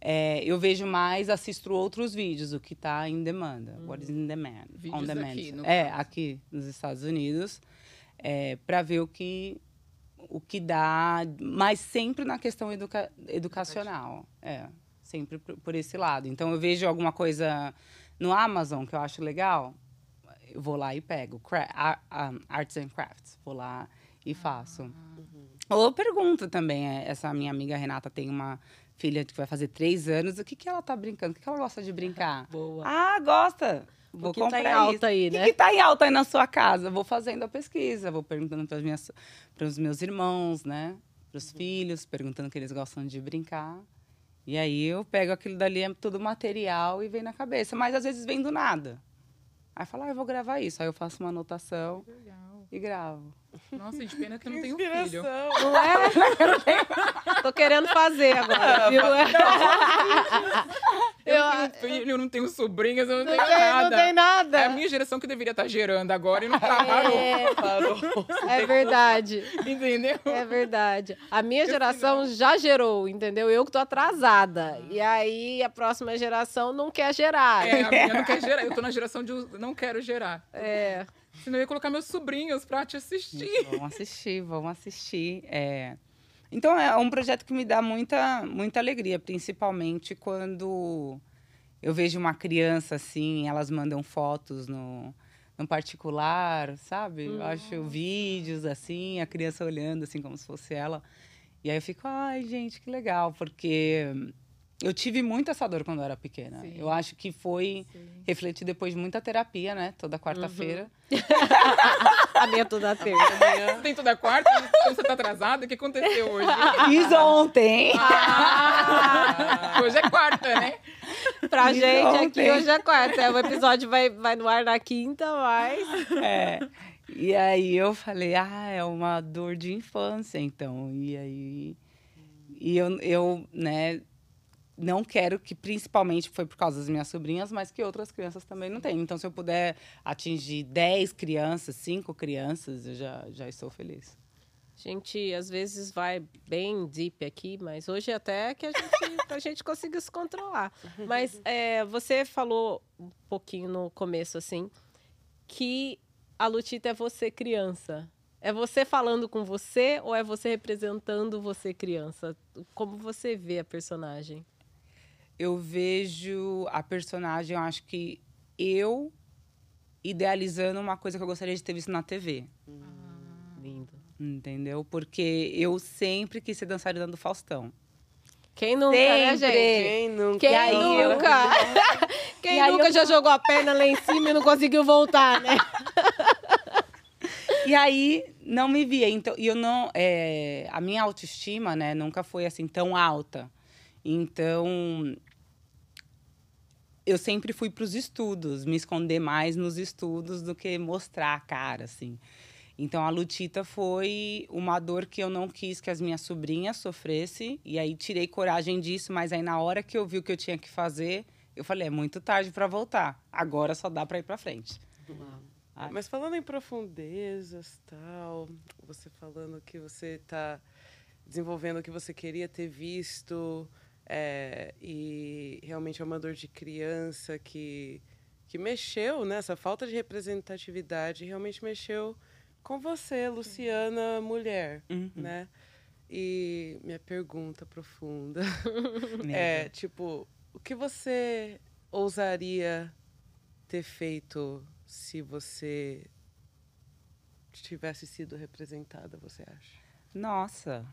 Speaker 4: é, eu vejo mais, assisto outros vídeos, o que está em demanda. What is in demand?
Speaker 2: Vídeos
Speaker 4: on demand.
Speaker 2: aqui,
Speaker 4: é,
Speaker 2: caso.
Speaker 4: aqui nos Estados Unidos, é, para ver o que o que dá, mas sempre na questão educa- educacional. É, sempre por, esse lado. Então eu vejo alguma coisa no Amazon que eu acho legal, eu vou lá e pego. Cra ar- arts and crafts. Vou lá e faço. Ou eu pergunto também, é, essa minha amiga Renata tem uma filha que vai fazer três anos, o que, que ela tá brincando? O que, que ela gosta de brincar?
Speaker 1: Boa.
Speaker 4: Ah, gosta! Vou
Speaker 1: O que tá
Speaker 4: comprar
Speaker 1: em alta
Speaker 4: isso.
Speaker 1: aí,
Speaker 4: O
Speaker 1: né?
Speaker 4: que, que tá em alta aí na sua casa? Vou fazendo a pesquisa, vou perguntando para os meus irmãos, né? Para os filhos, perguntando o que eles gostam de brincar. E aí eu pego aquilo dali, é tudo material e vem na cabeça. Mas às vezes vem do nada. Aí eu falo, ah, eu vou gravar isso. Aí eu faço uma anotação e gravo.
Speaker 2: Nossa, gente, pena que eu não tenho filho.
Speaker 1: Não é? Tô querendo fazer agora, viu?
Speaker 2: Eu não tenho filho, eu não tenho sobrinhas, eu não,
Speaker 1: Não
Speaker 2: tenho
Speaker 1: tem,
Speaker 2: nada.
Speaker 1: não tem nada.
Speaker 2: É a minha geração que deveria estar gerando agora e não tá, parou.
Speaker 1: É,
Speaker 3: Parou.
Speaker 1: é verdade.
Speaker 2: Entendeu?
Speaker 1: É verdade. A minha geração já gerou, entendeu? Eu que tô atrasada. E aí a próxima geração não quer gerar.
Speaker 2: É, a minha não quer gerar. Eu tô na geração de não quero gerar.
Speaker 1: É.
Speaker 2: Senão eu ia colocar meus sobrinhos pra te assistir.
Speaker 4: Vamos assistir, vamos assistir. É. Então é um projeto que me dá muita, muita alegria, principalmente quando eu vejo uma criança assim, elas mandam fotos no, no particular, sabe? Eu acho vídeos assim, a criança olhando assim como se fosse ela. E aí eu fico, ai, gente, que legal, porque eu tive muito essa dor quando eu era pequena.
Speaker 2: Sim.
Speaker 4: Eu acho que foi refletir depois de muita terapia, né? Toda quarta-feira.
Speaker 1: A minha toda terça.
Speaker 2: Tem toda quarta, então você tá atrasada. O que aconteceu hoje?
Speaker 4: Fiz ontem.
Speaker 2: Ah, hoje é quarta, né?
Speaker 1: Pra
Speaker 4: Isso
Speaker 1: gente aqui
Speaker 4: ontem.
Speaker 1: hoje é quarta. É, O episódio vai, vai no ar na quinta, mas.
Speaker 4: É. E aí eu falei, ah, é uma dor de infância, então. E aí. E eu, eu, né, não quero que, principalmente foi por causa das minhas sobrinhas, mas que outras crianças também não tenham. Então, se eu puder atingir 10 crianças, 5 crianças, eu já, já estou feliz.
Speaker 1: Gente às vezes vai bem deep aqui, mas hoje até que a gente, a gente conseguiu se controlar. Mas é, você falou um pouquinho no começo, assim, que a Lutita é você criança. É você falando com você ou é você representando você criança? Como você vê a personagem?
Speaker 4: Eu vejo a personagem, eu acho que eu idealizando uma coisa que eu gostaria de ter visto na TV.
Speaker 1: Lindo.
Speaker 4: Entendeu? Porque eu sempre quis ser dançarina do Faustão.
Speaker 1: Quem nunca, né,
Speaker 4: Sempre.
Speaker 1: gente?
Speaker 3: Quem nunca?
Speaker 1: Quem
Speaker 4: aí eu-
Speaker 1: nunca? Quem
Speaker 4: E aí
Speaker 1: nunca
Speaker 4: eu-
Speaker 1: já jogou a perna lá em cima e não conseguiu voltar, né?
Speaker 4: E aí não me via. Então, e eu não. é, a minha autoestima, né, nunca foi assim tão alta. Então. Eu sempre fui para os estudos, me esconder mais nos estudos do que mostrar a cara, assim. Então a Lutita foi uma dor que eu não quis que as minhas sobrinhas sofressem, e aí tirei coragem disso, mas aí na hora que eu vi o que eu tinha que fazer, eu falei, é muito tarde para voltar. Agora só dá para ir para frente. Ai.
Speaker 3: Mas falando em profundezas, tal, você falando que você está desenvolvendo o que você queria ter visto, é, e realmente é uma dor de criança que, que mexeu, né? Essa falta de representatividade realmente mexeu com você, Luciana, mulher,
Speaker 4: Uhum.
Speaker 3: né? E minha pergunta profunda é, tipo, o que você ousaria ter feito se você tivesse sido representada, você acha?
Speaker 4: Nossa.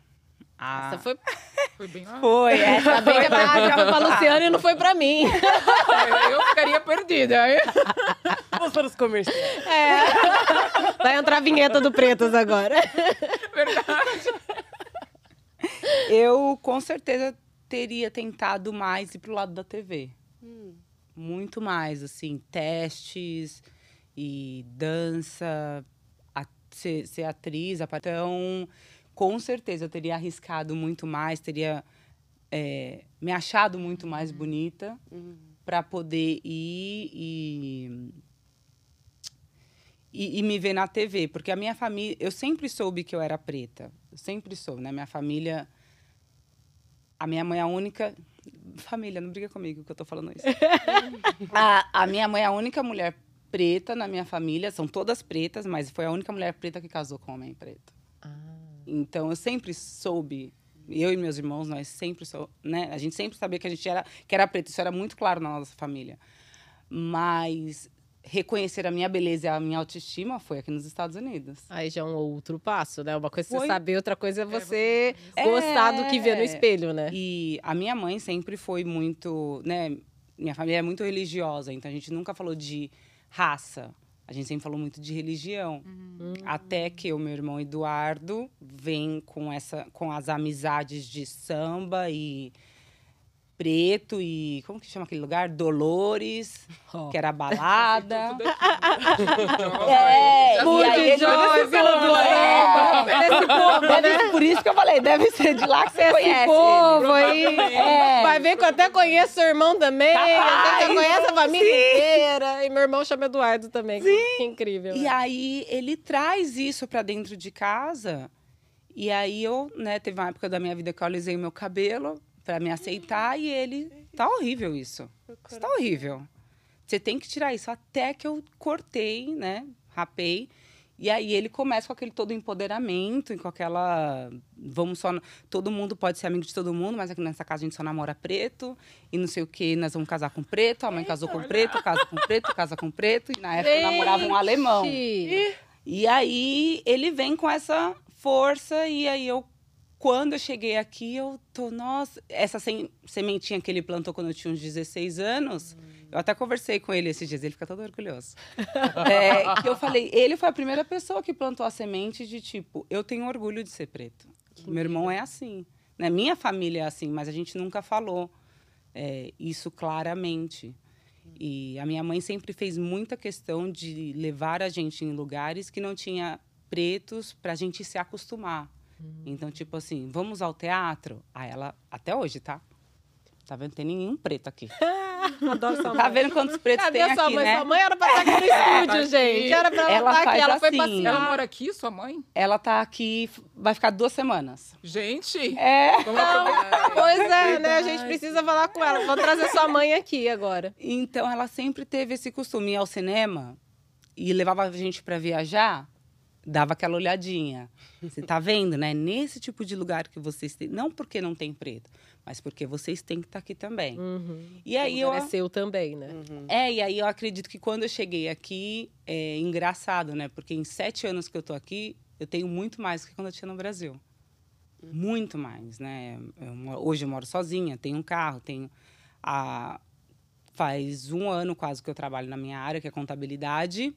Speaker 4: Ah,
Speaker 1: Essa foi,
Speaker 2: Foi bem lá.
Speaker 4: foi. Essa
Speaker 1: Ainda bem que
Speaker 4: foi.
Speaker 1: a já foi pra Luciana e não foi pra mim.
Speaker 2: Eu ficaria perdida.
Speaker 3: Vamos para os comerciais.
Speaker 1: É. Vai entrar a vinheta do Pretas agora.
Speaker 2: Verdade.
Speaker 4: Eu, com certeza, teria tentado mais ir pro lado da TV.
Speaker 3: Hum.
Speaker 4: Muito mais, assim, testes. e dança, a, ser, ser atriz. Então, com certeza, eu teria arriscado muito mais, teria é, me achado muito mais bonita
Speaker 3: Uhum.
Speaker 4: para poder ir e, e, e me ver na TV. Porque a minha família, eu sempre soube que eu era preta. Eu sempre soube, né? Minha família. A minha mãe é a única. Família, não briga comigo que eu tô falando isso. a, a minha mãe é a única mulher preta na minha família. São todas pretas, mas foi a única mulher preta que casou com um homem preto. Então eu sempre soube, eu e meus irmãos, nós sempre sou, né? A gente sempre sabia que a gente era que era preto, isso era muito claro na nossa família. Mas reconhecer a minha beleza e a minha autoestima foi aqui nos Estados Unidos.
Speaker 1: Aí já é um outro passo, né? Uma coisa é você
Speaker 4: Foi.
Speaker 1: saber, outra coisa é você
Speaker 4: É.
Speaker 1: gostar do que vê no espelho, né?
Speaker 4: E a minha mãe sempre foi muito, né? Minha família é muito religiosa, então a gente nunca falou de raça. A gente sempre falou muito de religião. Até que o meu irmão Eduardo vem com essa com as amizades de samba e preto e como que chama aquele lugar? Dolores,
Speaker 1: Ó.
Speaker 4: que era balada.
Speaker 2: Tudo aqui.
Speaker 4: É, e
Speaker 1: Muito
Speaker 4: aí
Speaker 1: pelo
Speaker 4: É.
Speaker 1: Desse povo,
Speaker 4: Deve-
Speaker 1: né?
Speaker 4: Por isso que eu falei, deve ser de lá que você conhece.
Speaker 1: Esse povo aí.
Speaker 4: É.
Speaker 1: Vai ver que eu até conheço seu irmão também.
Speaker 4: Capaz.
Speaker 1: Eu conheço a família
Speaker 4: Sim.
Speaker 1: inteira. E meu irmão chama Eduardo também. Que incrível.
Speaker 4: E
Speaker 1: né?
Speaker 4: aí ele traz isso pra dentro de casa. E aí eu, né, teve uma época da minha vida que eu alisei o meu cabelo pra me aceitar e ele tá horrível isso. Isso tá horrível. Você tem que tirar isso até que eu cortei, né, rapei. E aí ele começa com aquele todo empoderamento, e com aquela vamos só todo mundo pode ser amigo de todo mundo, mas aqui nessa casa a gente só namora preto e não sei o que, nós vamos casar com preto, a mãe casou com preto, casa com preto, casa com preto e na época eu namorava um alemão.
Speaker 1: Gente.
Speaker 4: E aí ele vem com essa força e aí eu quando eu cheguei aqui, eu tô, nossa, essa sem- sementinha que ele plantou quando eu tinha uns 16 anos, eu até conversei com ele esses dias, ele fica todo orgulhoso. É, que eu falei, ele foi a primeira pessoa que plantou a semente de tipo, eu tenho orgulho de ser preto. Meu irmão é assim, né? Minha família é assim, mas a gente nunca falou é, isso claramente. E a minha mãe sempre fez muita questão de levar a gente em lugares que não tinha pretos para a gente se acostumar. Então, tipo assim, vamos ao teatro? Aí ela, até hoje, tá? Tá vendo? Tem nenhum preto aqui.
Speaker 1: Adoro sua
Speaker 4: Tá
Speaker 1: mãe.
Speaker 4: vendo quantos pretos
Speaker 1: Cadê
Speaker 4: tem
Speaker 1: sua
Speaker 4: aqui,
Speaker 1: mãe?
Speaker 4: né?
Speaker 1: Sua mãe era pra estar aqui no estúdio,
Speaker 2: tá
Speaker 1: gente.
Speaker 2: aqui.
Speaker 1: Era pra ela,
Speaker 4: Ela
Speaker 1: estar aqui.
Speaker 4: faz
Speaker 1: Ela foi
Speaker 4: assim.
Speaker 1: passear.
Speaker 2: Ela mora aqui, sua mãe?
Speaker 4: Ela tá aqui, vai ficar duas semanas.
Speaker 2: Gente!
Speaker 4: É.
Speaker 2: Aproveitar.
Speaker 1: Pois é, né? A gente precisa falar com ela. Vamos trazer sua mãe aqui agora.
Speaker 4: Então, ela sempre teve esse costume ir ao cinema e levava a gente para viajar, dava aquela olhadinha. Você tá vendo, né? Nesse tipo de lugar que vocês têm. Não porque não tem preto, mas porque vocês têm que estar aqui também. E aí eu.
Speaker 1: É seu também, né?
Speaker 4: É, e aí eu acredito que quando eu cheguei aqui, é engraçado, né? Porque em sete anos que eu tô aqui, eu tenho muito mais do que quando eu tinha no Brasil. Muito mais, né? Eu hoje eu moro sozinha, tenho um carro, tenho. A, faz um ano quase que eu trabalho na minha área, que é contabilidade.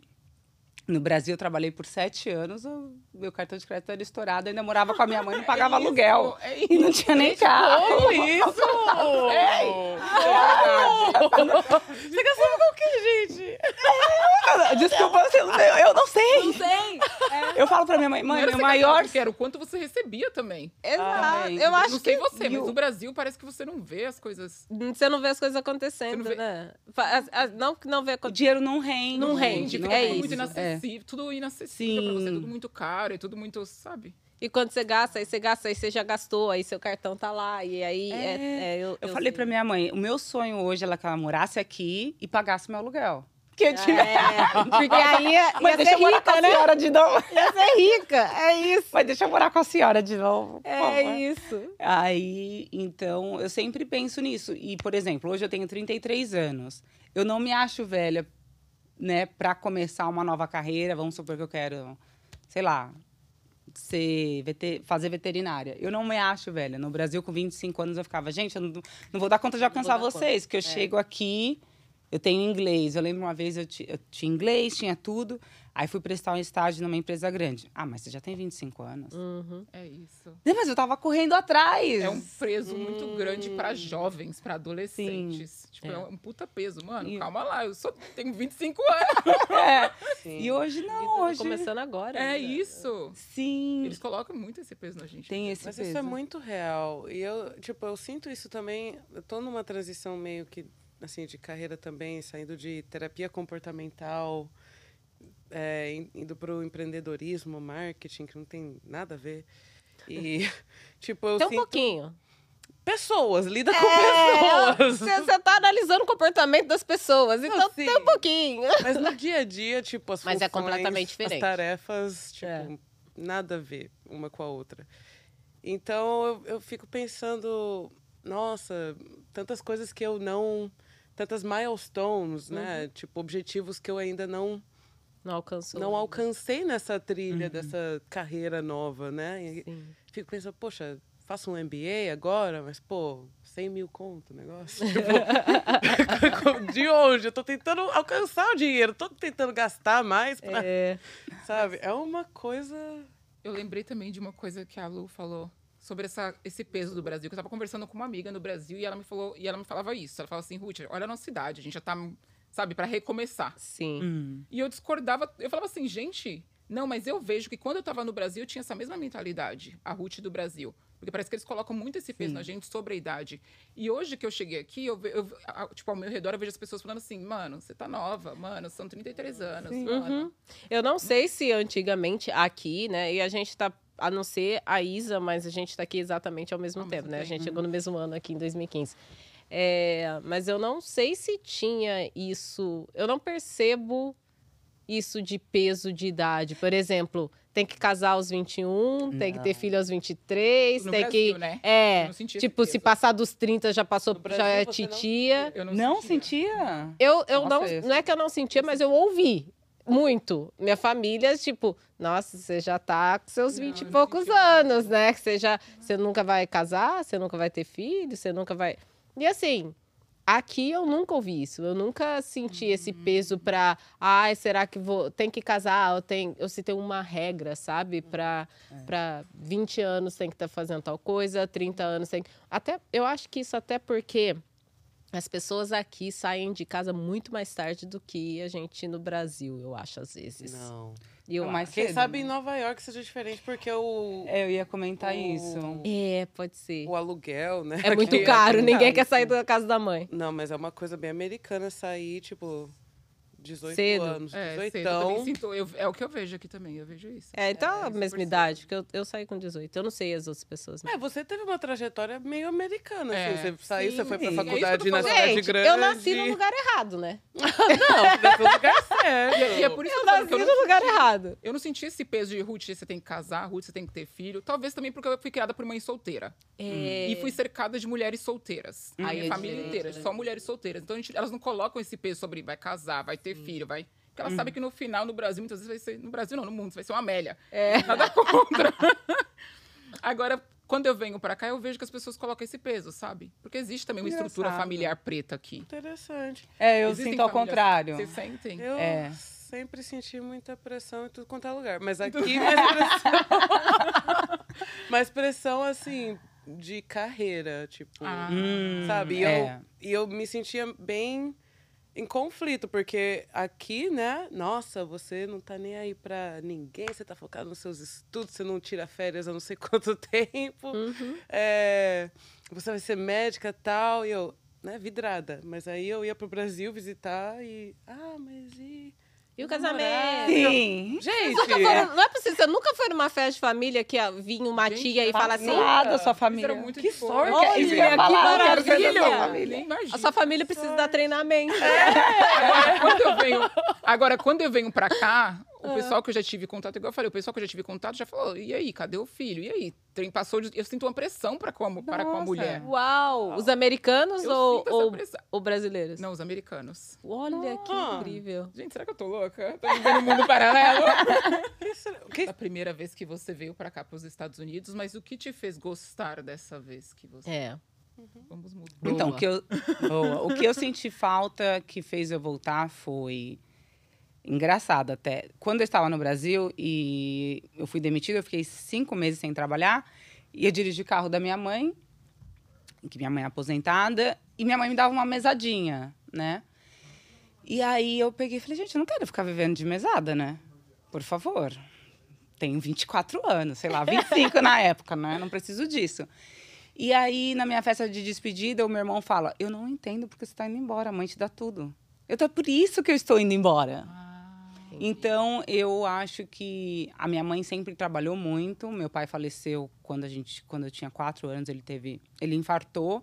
Speaker 4: No Brasil eu trabalhei por sete anos, o meu cartão de crédito era estourado, ainda morava com a minha mãe, não pagava
Speaker 2: É isso,
Speaker 4: aluguel.
Speaker 2: é
Speaker 4: E não tinha nem carro.
Speaker 2: Como isso?
Speaker 3: Você gastava com o quê, gente?
Speaker 4: Desculpa, eu não- eu não sei.
Speaker 1: Não sei.
Speaker 4: Eu falo pra minha mãe,
Speaker 2: Não
Speaker 4: mãe, meu maior.
Speaker 2: porque era o quanto você recebia também.
Speaker 1: Exato.
Speaker 4: Também.
Speaker 1: eu acho
Speaker 2: não sei
Speaker 1: que
Speaker 2: você, mas no Brasil parece que você não vê as coisas.
Speaker 1: você não vê as coisas acontecendo,
Speaker 2: não vê-
Speaker 1: né? Não que não vê
Speaker 4: O dinheiro não rende.
Speaker 1: Não rende,
Speaker 4: gente,
Speaker 1: é
Speaker 2: tudo
Speaker 1: isso,
Speaker 2: muito inacessível, tudo inacessível pra você, tudo muito caro e tudo muito, sabe?
Speaker 1: E quando você gasta, aí você gasta, aí você já gastou, aí seu cartão tá lá. E aí. É, é, eu,
Speaker 4: Eu,
Speaker 1: eu
Speaker 4: falei pra minha mãe, o meu sonho hoje é que ela morasse aqui e pagasse meu aluguel. Que eu tive...
Speaker 1: É, porque aí ia,
Speaker 4: Mãe,
Speaker 1: ia
Speaker 4: deixa
Speaker 1: ser
Speaker 4: eu morar com
Speaker 1: rica,
Speaker 4: a
Speaker 1: né?
Speaker 4: senhora de novo.
Speaker 1: Ia ser rica, é isso.
Speaker 4: Mãe, deixa eu morar com a senhora de novo.
Speaker 1: É
Speaker 4: favor.
Speaker 1: isso.
Speaker 4: Aí, então, eu sempre penso nisso. E, por exemplo, hoje eu tenho 33 anos. Eu não me acho velha, né, pra começar uma nova carreira. Vamos supor que eu quero, sei lá, ser, vete- fazer veterinária. Eu não me acho velha. No Brasil, com 25 anos, eu ficava, gente, eu não, não vou dar conta de alcançar
Speaker 1: dar conta.
Speaker 4: vocês, que eu
Speaker 1: É.
Speaker 4: chego aqui Eu tenho inglês. Eu lembro uma vez eu, eu tinha inglês, tinha tudo. Aí fui prestar um estágio numa empresa grande. Ah, mas você já tem 25 anos.
Speaker 1: Uhum.
Speaker 2: É isso.
Speaker 4: Mas eu tava correndo atrás.
Speaker 2: É um peso muito grande pra jovens, pra adolescentes. Tipo, é.
Speaker 1: É.
Speaker 2: um puta peso. Mano,
Speaker 4: E-
Speaker 2: calma lá, eu só tenho 25 anos.
Speaker 4: É.
Speaker 3: Sim.
Speaker 4: E hoje não,
Speaker 1: tá
Speaker 4: hoje.
Speaker 1: começando agora.
Speaker 2: É
Speaker 1: né?
Speaker 2: isso.
Speaker 4: Sim.
Speaker 2: Eles colocam muito esse peso na gente.
Speaker 4: Tem esse
Speaker 3: Mas
Speaker 4: peso.
Speaker 3: isso é muito real. E eu, tipo, eu sinto isso também. Eu tô numa transição meio que, assim, de carreira também, saindo de terapia comportamental, é, in- indo pro empreendedorismo, marketing, que não tem nada a ver. E, tipo, eu
Speaker 1: Tem um
Speaker 3: sinto...
Speaker 1: pouquinho.
Speaker 3: Pessoas, lida com
Speaker 1: É,
Speaker 3: pessoas.
Speaker 1: Você tá analisando o comportamento das pessoas, então tem um pouquinho.
Speaker 3: Mas no dia a dia, tipo, as
Speaker 1: Mas é
Speaker 3: funções,
Speaker 1: completamente diferente.
Speaker 3: As tarefas, tipo,
Speaker 1: É.
Speaker 3: nada a ver uma com a outra. Então, eu, eu fico pensando, nossa, tantas coisas que eu não... Tantas milestones,
Speaker 1: Uhum.
Speaker 3: né? Tipo, objetivos que eu ainda não,
Speaker 1: Não alcançou.
Speaker 3: não
Speaker 1: ainda.
Speaker 3: alcancei nessa trilha dessa carreira nova, né? E fico pensando, poxa, faço um MBA agora, mas, pô, 100 mil conto o negócio. Tipo, de onde? Eu tô tentando alcançar o dinheiro, tô tentando gastar mais, pra,
Speaker 1: É,
Speaker 3: sabe? É uma coisa...
Speaker 2: Eu lembrei também de uma coisa que a Lu falou sobre essa, esse peso do Brasil. Que eu tava conversando com uma amiga no Brasil e ela me falou, e ela me falava isso. Ela falava assim, Ruth, olha a nossa cidade, a gente já tá, sabe, para recomeçar.
Speaker 1: sim.
Speaker 4: Hum.
Speaker 2: E eu discordava, eu falava assim, gente, não, mas eu vejo que quando eu tava no Brasil, eu tinha essa mesma mentalidade, a Ruth do Brasil. Porque parece que eles colocam muito esse peso
Speaker 4: Sim.
Speaker 2: na gente sobre a idade. E hoje que eu cheguei aqui, eu, eu, a- tipo, ao meu redor, eu vejo as pessoas falando assim, mano, você tá nova, mano, são 33 anos, mano.
Speaker 1: Uhum. Eu não sei se antigamente aqui, né? E a gente tá, a não ser a Isa, mas a gente tá aqui exatamente ao mesmo
Speaker 2: Ao
Speaker 1: tempo,
Speaker 2: mesmo
Speaker 1: né? A
Speaker 2: tempo.
Speaker 1: gente chegou no mesmo ano aqui em 2015. É, mas eu não sei se tinha isso. Eu não percebo isso de peso de idade. Por exemplo, tem que casar aos 21, tem que ter
Speaker 4: Não.
Speaker 1: filho aos 23,
Speaker 2: No
Speaker 1: tem
Speaker 2: Brasil,
Speaker 1: que.
Speaker 2: né?
Speaker 1: É.
Speaker 2: Não
Speaker 1: Tipo, se passar dos 30 já passou,
Speaker 3: No
Speaker 1: já
Speaker 3: Brasil,
Speaker 1: é
Speaker 3: você não
Speaker 1: titia.
Speaker 2: Eu não,
Speaker 4: Não
Speaker 2: sentia.
Speaker 4: sentia?
Speaker 1: Eu, eu
Speaker 4: Nossa,
Speaker 1: não,
Speaker 4: esse-
Speaker 1: não é que eu não sentia, mas eu ouvi muito. Minha família, tipo, nossa, você já tá com seus
Speaker 2: Não,
Speaker 1: 20 e
Speaker 2: não
Speaker 1: poucos anos, né? Que você já, você nunca vai casar, você nunca vai ter filho, você nunca vai. E assim, aqui eu nunca ouvi isso. Eu nunca senti esse
Speaker 2: Uhum.
Speaker 1: peso pra, ai, será que vou, tem que casar, ou tem, ou se tem uma regra, sabe? Pra,
Speaker 2: É.
Speaker 1: pra 20 anos tem que estar fazendo tal coisa, 30 anos tem que... Até, eu acho que isso até porque as pessoas aqui saem de casa muito mais tarde do que a gente no Brasil, eu acho, às vezes.
Speaker 3: Não.
Speaker 1: Eu acho.
Speaker 3: Quem
Speaker 4: cedo,
Speaker 3: sabe
Speaker 4: né?
Speaker 3: em Nova York seja diferente, porque o,
Speaker 4: É, eu ia comentar
Speaker 3: O-
Speaker 4: isso.
Speaker 1: É, pode ser.
Speaker 3: o aluguel, né?
Speaker 1: É muito
Speaker 3: aqui
Speaker 1: caro, ninguém quer sair da casa da mãe.
Speaker 3: Não, mas é uma coisa bem americana sair, tipo, 18
Speaker 1: Cedo.
Speaker 3: anos.
Speaker 2: É,
Speaker 3: 18
Speaker 2: cedo, eu também sinto, eu- é o que eu vejo aqui também, eu vejo isso.
Speaker 1: É, então
Speaker 3: É,
Speaker 1: a mesma idade, porque eu, eu saí com 18. Eu não sei as outras pessoas. mas-
Speaker 3: É, você teve uma trajetória meio americana,
Speaker 2: É,
Speaker 3: assim. Você saiu,
Speaker 2: sim,
Speaker 3: você foi pra.
Speaker 2: É que eu
Speaker 3: faculdade
Speaker 2: tô
Speaker 3: na cidade
Speaker 1: Gente,
Speaker 3: grande.
Speaker 1: eu nasci no lugar errado, né?
Speaker 3: Não, no lugar certo.
Speaker 2: E, e é por isso que
Speaker 1: Eu
Speaker 2: eu, falo
Speaker 1: nasci
Speaker 2: que eu
Speaker 1: no lugar errado.
Speaker 2: eu não senti esse peso de Ruth, você tem que casar, Ruth, você tem que ter filho. Talvez também porque eu fui criada por mãe solteira.
Speaker 1: É...
Speaker 2: E fui cercada de mulheres solteiras. A
Speaker 1: Aí
Speaker 2: minha
Speaker 1: é
Speaker 2: família inteira,
Speaker 1: né?
Speaker 2: só mulheres solteiras. Então a gente- elas não colocam esse peso sobre vai casar, vai ter filho, vai. Porque elas sabem que no final, no Brasil, muitas vezes vai ser. No Brasil, não, no mundo, você vai ser uma Amélia.
Speaker 1: É.
Speaker 2: Nada contra. Agora, quando eu venho pra cá, eu vejo que as pessoas colocam esse peso, sabe? Porque existe também uma estrutura
Speaker 3: Engraçado.
Speaker 2: familiar preta aqui.
Speaker 3: Interessante.
Speaker 4: É, eu
Speaker 2: Existem
Speaker 4: sinto ao
Speaker 2: famílias-
Speaker 4: contrário.
Speaker 2: Vocês sentem?
Speaker 3: Eu
Speaker 4: É.
Speaker 3: sempre senti muita pressão em tudo quanto é lugar. Mas aqui, mais pressão. mais pressão, assim, de carreira, tipo.
Speaker 2: Ah.
Speaker 4: Hum,
Speaker 3: Sabe? E,
Speaker 4: é.
Speaker 3: eu, e eu me sentia bem em conflito, porque aqui, né, nossa, você não tá nem aí pra ninguém, você tá focado nos seus estudos, você não tira férias há não sei quanto tempo,
Speaker 1: Uhum.
Speaker 3: é, você vai ser médica e tal, e eu, né, vidrada. Mas aí eu ia pro Brasil visitar e, ah, mas e...
Speaker 1: E o casamento?
Speaker 4: Sim.
Speaker 3: Gente,
Speaker 1: Nunca foram- não é possível, você nunca foi numa festa de família que vinha uma
Speaker 2: Gente,
Speaker 1: tia e
Speaker 2: tá
Speaker 1: fala assim:
Speaker 4: Nada, sua família.
Speaker 2: muito
Speaker 3: Que sorte,
Speaker 1: Olha,
Speaker 4: isso que
Speaker 1: que maravilha.
Speaker 4: da sua família.
Speaker 2: Nem imagino.
Speaker 1: a sua família precisa dar treinamento.
Speaker 2: Agora, quando eu venho, agora, quando eu venho pra cá, o pessoal que eu já tive contato, igual eu falei, o pessoal que eu já tive contato já falou: e aí, cadê o filho? E aí? Trem passou de- Eu sinto uma pressão para com, a, para com a mulher.
Speaker 1: Uau! Os americanos
Speaker 2: Eu
Speaker 1: ou,
Speaker 2: sinto essa
Speaker 1: ou, ou brasileiros?
Speaker 2: Não, os americanos.
Speaker 1: Olha que
Speaker 3: Ah.
Speaker 1: incrível.
Speaker 2: Gente, será que eu tô louca? Tô vivendo um mundo paralelo.
Speaker 3: que que-
Speaker 2: a primeira vez que você veio pra cá, pros Estados Unidos, mas o que te fez gostar dessa vez que você.
Speaker 1: É.
Speaker 2: Vamos mudar.
Speaker 4: Então, o que, eu, boa. o que eu senti falta que fez eu voltar foi engraçado até. Quando eu estava no Brasil e eu fui demitida, eu fiquei cinco meses sem trabalhar. E eu dirigi o carro da minha mãe, que minha mãe é aposentada, e minha mãe me dava uma mesadinha, né? E aí eu peguei e falei, gente, eu não quero ficar vivendo de mesada, né? Por favor. Tenho 24 anos, sei lá, 25 na época, né? Não preciso disso. E aí, na minha festa de despedida, o meu irmão fala: Eu não entendo porque você está indo embora, a mãe te dá tudo. Eu tô, por isso que eu estou indo embora. Então, eu acho que a minha mãe sempre trabalhou muito. Meu pai faleceu quando a gente, quando eu tinha quatro anos, ele teve, ele infartou.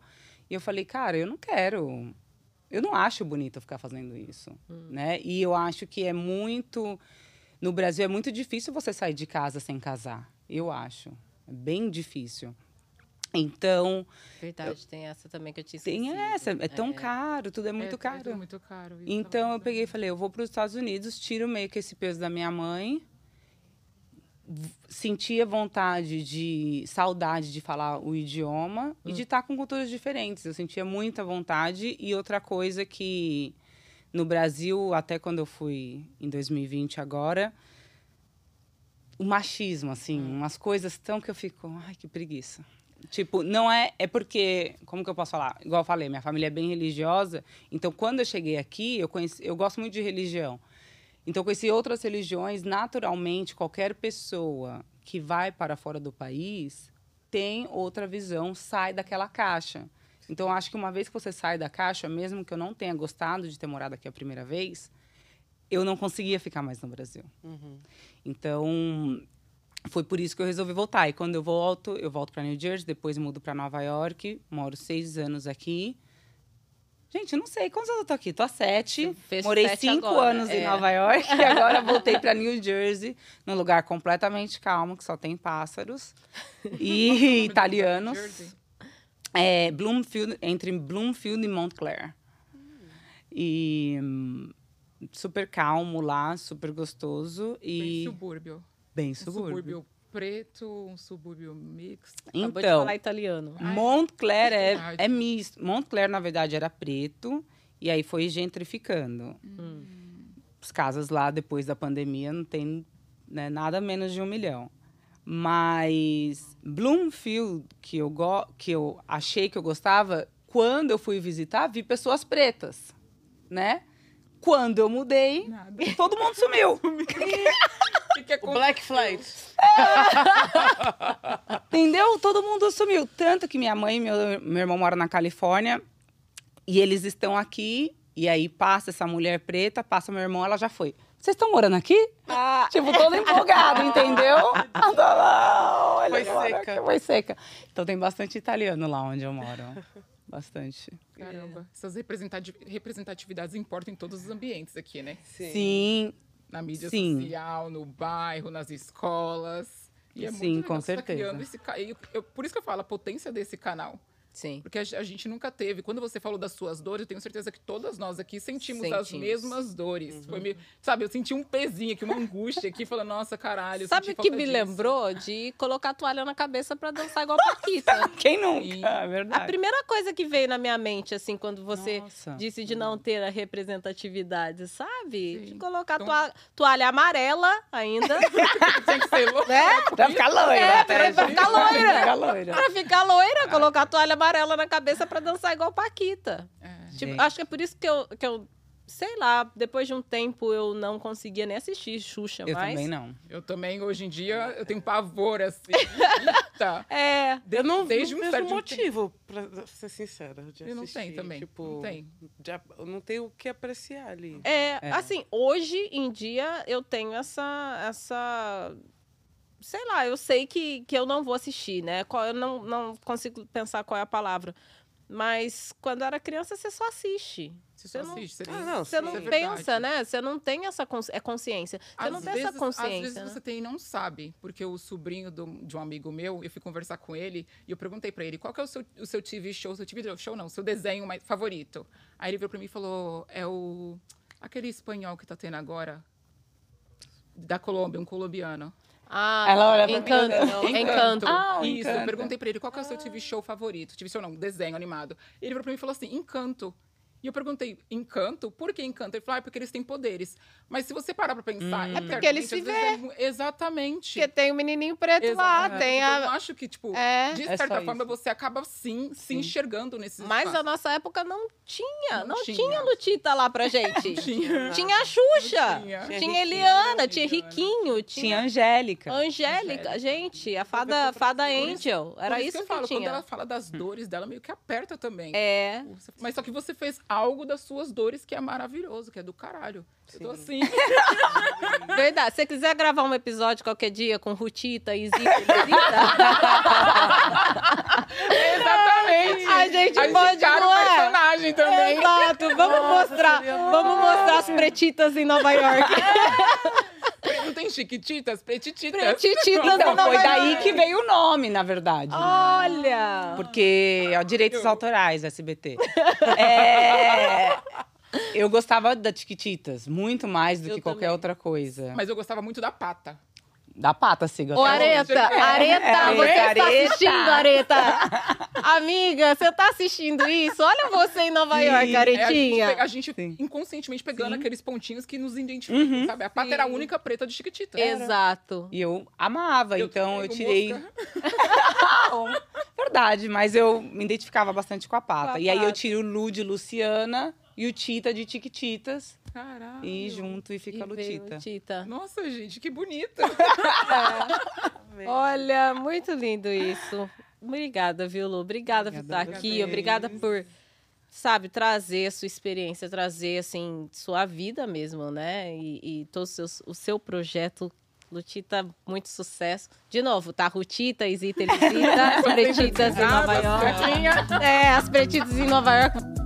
Speaker 4: E eu falei, cara, eu não quero, eu não acho bonito ficar fazendo isso, né? E eu acho que é muito, no Brasil é muito difícil você sair de casa sem casar. Eu acho, é bem difícil. Então,
Speaker 1: Verdade, tem essa também que eu tinha esquecido.
Speaker 4: tem essa, é tão
Speaker 1: É.
Speaker 4: caro, tudo é muito
Speaker 2: É,
Speaker 4: caro.
Speaker 2: tudo É muito caro.
Speaker 4: Então eu peguei e falei, eu vou para os Estados Unidos, tiro meio que esse peso da minha mãe. Sentia vontade de saudade de falar o idioma e de estar com culturas diferentes. Eu sentia muita vontade e outra coisa que no Brasil, até quando eu fui em 2020 agora, o machismo assim, umas coisas tão que eu fico, ai, que preguiça. Tipo, não é. É porque, como que eu posso falar? Igual eu falei, minha família é bem religiosa. Então, quando eu cheguei aqui, eu conheci. Eu gosto muito de religião. Então, eu conheci outras religiões. Naturalmente, qualquer pessoa que vai para fora do país tem outra visão, sai daquela caixa. Então, eu acho que uma vez que você sai da caixa, mesmo que eu não tenha gostado de ter morado aqui a primeira vez, eu não conseguia ficar mais no Brasil. Então, foi por isso que eu resolvi voltar. E quando eu volto, eu volto para New Jersey, depois mudo para Nova York, moro seis anos aqui. Gente, não sei quantos anos eu tô aqui. Tô há sete.
Speaker 1: Fez
Speaker 4: Morei
Speaker 1: sete
Speaker 4: cinco
Speaker 1: agora,
Speaker 4: anos em
Speaker 1: é.
Speaker 4: Nova York e agora voltei para New Jersey, num lugar completamente calmo, que só tem pássaros e italianos. É, Bloomfield, entre Bloomfield e Montclair. E hum, super calmo lá, super gostoso
Speaker 2: Bem
Speaker 4: e
Speaker 2: subúrbio.
Speaker 4: Bem
Speaker 2: Um
Speaker 4: subúrbio.
Speaker 2: subúrbio preto, um subúrbio mixto.
Speaker 1: Acabou de
Speaker 4: Então,
Speaker 1: falar italiano.
Speaker 4: Montclair é, é misto. Montclair, na verdade, era preto e aí foi gentrificando. As casas lá, depois da pandemia, não tem né, nada menos de um milhão. Mas Bloomfield, que eu, go que eu achei que eu gostava, quando eu fui visitar, vi pessoas pretas, né? Quando eu mudei,
Speaker 2: Nada.
Speaker 4: todo mundo sumiu.
Speaker 2: O que, que
Speaker 3: O
Speaker 2: aconteceu?
Speaker 3: Black Flight.
Speaker 4: Entendeu? Todo mundo sumiu. Tanto que minha mãe e meu, meu irmão moram na Califórnia e eles estão aqui. E aí passa essa mulher preta, passa meu irmão, ela já foi. Vocês estão morando aqui?
Speaker 1: Ah,
Speaker 4: Tipo, todo empolgado, entendeu? Não, olha
Speaker 3: Foi
Speaker 4: agora
Speaker 3: seca.
Speaker 4: Foi seca. Então tem bastante italiano lá onde eu moro. Bastante.
Speaker 2: Caramba, essas representati- representatividades importam em todos os ambientes aqui, né?
Speaker 4: Sim,
Speaker 2: Na mídia
Speaker 4: Sim.
Speaker 2: social, no bairro, nas escolas. E é muito
Speaker 4: Sim,
Speaker 2: legal
Speaker 4: com
Speaker 2: tá
Speaker 4: certeza.
Speaker 2: criando esse eu- eu- por isso que eu falo a potência desse canal.
Speaker 1: Sim.
Speaker 2: Porque a, ge- a gente nunca teve. Quando você falou das suas dores, eu tenho certeza que todas nós aqui sentimos, as
Speaker 1: Sentimos.
Speaker 2: mesmas dores. Foi meio, sabe, eu senti um pezinho aqui, uma angústia aqui, falando, nossa, caralho.
Speaker 1: Sabe o que me
Speaker 2: disso.
Speaker 1: lembrou? De colocar a toalha na cabeça pra dançar igual Paquita.
Speaker 4: quem nunca?
Speaker 2: Sim.
Speaker 4: É
Speaker 1: A
Speaker 4: verdade.
Speaker 1: primeira coisa que veio na minha mente, assim, quando você
Speaker 4: Nossa.
Speaker 1: disse de não ter a representatividade, sabe?
Speaker 2: Sim.
Speaker 1: De colocar
Speaker 2: Então-
Speaker 1: toa- toalha amarela ainda,
Speaker 2: Tinha que ser louco.
Speaker 1: né?
Speaker 4: Pra ficar loira.
Speaker 1: É, pra-
Speaker 4: né,
Speaker 1: pra ficar loira.
Speaker 4: Pra ficar loira.
Speaker 1: Pra ficar loira, colocar a toalha amarela na cabeça pra dançar igual Paquita.
Speaker 2: É.
Speaker 1: Tipo, acho que é por isso que eu, que eu, sei lá, depois de um tempo eu não conseguia nem assistir Xuxa
Speaker 4: Eu
Speaker 1: mais.
Speaker 4: também não.
Speaker 2: Eu também, hoje em dia, eu tenho pavor, assim. Eita.
Speaker 1: É,
Speaker 2: De-
Speaker 3: Eu não,
Speaker 2: desde
Speaker 3: não
Speaker 2: um
Speaker 3: vejo
Speaker 2: certo tempo.
Speaker 3: motivo, pra ser sincera, de
Speaker 2: Eu não
Speaker 3: assistir.
Speaker 2: tenho também,
Speaker 3: Tipo,
Speaker 2: não tem.
Speaker 3: já- eu não tenho o que apreciar ali.
Speaker 1: É,
Speaker 4: É.
Speaker 1: assim, hoje em dia eu tenho essa. essa sei lá, eu sei que, que eu não vou assistir, né? Qual- Eu não, não consigo pensar qual é a palavra. Mas quando eu era criança, você só assiste.
Speaker 2: Você só
Speaker 1: não-
Speaker 2: assiste. Você
Speaker 3: Ah, não,
Speaker 1: Você não
Speaker 2: é
Speaker 1: pensa,
Speaker 2: verdade.
Speaker 1: né? Você não tem essa cons é consciência. Você não
Speaker 2: Às
Speaker 1: tem
Speaker 2: vezes-
Speaker 1: essa consciência.
Speaker 2: Às vezes
Speaker 1: né?
Speaker 2: você tem e não sabe, porque o sobrinho do- de um amigo meu, eu fui conversar com ele e eu perguntei pra ele qual que é o seu, o seu TV show, seu TV show não, seu desenho mais favorito. Aí ele virou pra mim e falou, é o aquele espanhol que tá tendo agora da Colômbia, um colombiano.
Speaker 1: Ah,
Speaker 4: Ela olha pra
Speaker 1: encanto.
Speaker 4: mim, não.
Speaker 1: Encanto.
Speaker 4: Ah,
Speaker 2: Isso, eu
Speaker 4: Encanto.
Speaker 2: perguntei pra ele qual que é o seu TV show favorito. TV show não, desenho animado. Ele virou pra mim e falou assim, Encanto. E eu perguntei, Encanto? Por que Encanto? Ele falou, ah, é porque eles têm poderes. Mas se você parar pra pensar...
Speaker 4: Hum.
Speaker 1: É porque ele
Speaker 2: internamente,
Speaker 1: se
Speaker 2: é mu- exatamente.
Speaker 1: Porque tem o menininho preto lá,
Speaker 2: Exato.
Speaker 1: tem
Speaker 2: Então, eu
Speaker 1: a...
Speaker 2: acho que, tipo,
Speaker 1: É.
Speaker 2: de
Speaker 4: É
Speaker 2: certa
Speaker 4: só
Speaker 2: forma,
Speaker 4: isso.
Speaker 2: você acaba, sim, se
Speaker 4: Sim.
Speaker 2: enxergando nesses
Speaker 1: Mas a
Speaker 2: espaços.
Speaker 1: nossa época não tinha, não,
Speaker 2: Não
Speaker 1: tinha.
Speaker 2: tinha.
Speaker 1: Lutita lá pra gente.
Speaker 2: Tinha.
Speaker 1: Tinha a Xuxa,
Speaker 2: tinha.
Speaker 1: tinha,
Speaker 3: Tinha
Speaker 1: Eliana,
Speaker 2: Riquinho,
Speaker 1: tinha. Riquinho,
Speaker 4: Tinha
Speaker 1: tinha
Speaker 4: Angélica.
Speaker 1: Angélica, gente, a fada, fada Angel, era isso,
Speaker 2: que eu
Speaker 1: que,
Speaker 2: falo, quando
Speaker 1: tinha.
Speaker 2: ela fala das dores dela, meio que aperta também.
Speaker 1: É,
Speaker 2: Mas só que você fez algo das suas dores que é maravilhoso, que é do caralho. Eu tô assim.
Speaker 1: verdade. Se você quiser gravar um episódio qualquer dia com Rutita e Zita, e Zita
Speaker 2: Exatamente.
Speaker 1: a gente
Speaker 2: Aí
Speaker 1: pode, é?
Speaker 2: personagem também.
Speaker 1: Exato, vamos mostrar, vamos mostrar as pretitas em Nova York.
Speaker 2: Chiquititas, pretititas.
Speaker 1: Pretititas
Speaker 4: Então, foi daí que veio o nome, na verdade.
Speaker 1: Olha!
Speaker 4: Porque ó, direitos autorais, SBT. É, eu gostava da Tiquititas, muito mais do
Speaker 1: Eu
Speaker 4: que qualquer
Speaker 1: também.
Speaker 4: outra coisa.
Speaker 2: Mas eu gostava muito da pata.
Speaker 4: Da pata, se
Speaker 1: Ô,
Speaker 4: gostava.
Speaker 1: Areta,
Speaker 2: É,
Speaker 1: Areta,
Speaker 4: é,
Speaker 1: você está assistindo, Areta? Amiga, você tá assistindo isso? Olha você em Nova
Speaker 4: Sim.
Speaker 1: York,
Speaker 2: É, a gente,
Speaker 1: Aretinha.
Speaker 2: a gente
Speaker 4: Sim.
Speaker 2: inconscientemente pegando
Speaker 4: Sim.
Speaker 2: aqueles pontinhos que nos identificam,
Speaker 4: Uhum.
Speaker 2: sabe? A pata era a
Speaker 1: Sim.
Speaker 2: única preta de chiquitita.
Speaker 1: Exato.
Speaker 4: E eu amava,
Speaker 2: Eu
Speaker 4: então eu tirei. Verdade, mas eu me identificava bastante com a pata.
Speaker 1: Com a
Speaker 4: e aí eu tiro o Lu de Luciana e o Tita de Tiquititas.
Speaker 2: Caralho.
Speaker 4: E junto e fica
Speaker 1: E
Speaker 4: Lutita.
Speaker 1: Lutita.
Speaker 2: Nossa, gente, que bonito.
Speaker 1: Olha, muito lindo isso. Obrigada, viu, Lu? Obrigada, por estar aqui. Obrigada por, sabe, trazer a sua experiência, trazer, assim, sua vida mesmo, né? E, e todo o seu, o seu projeto. Lutita, muito sucesso. De novo, tá? Rutita, Isita, Elisita, as pretitas em Nova York. É, as pretitas em Nova York.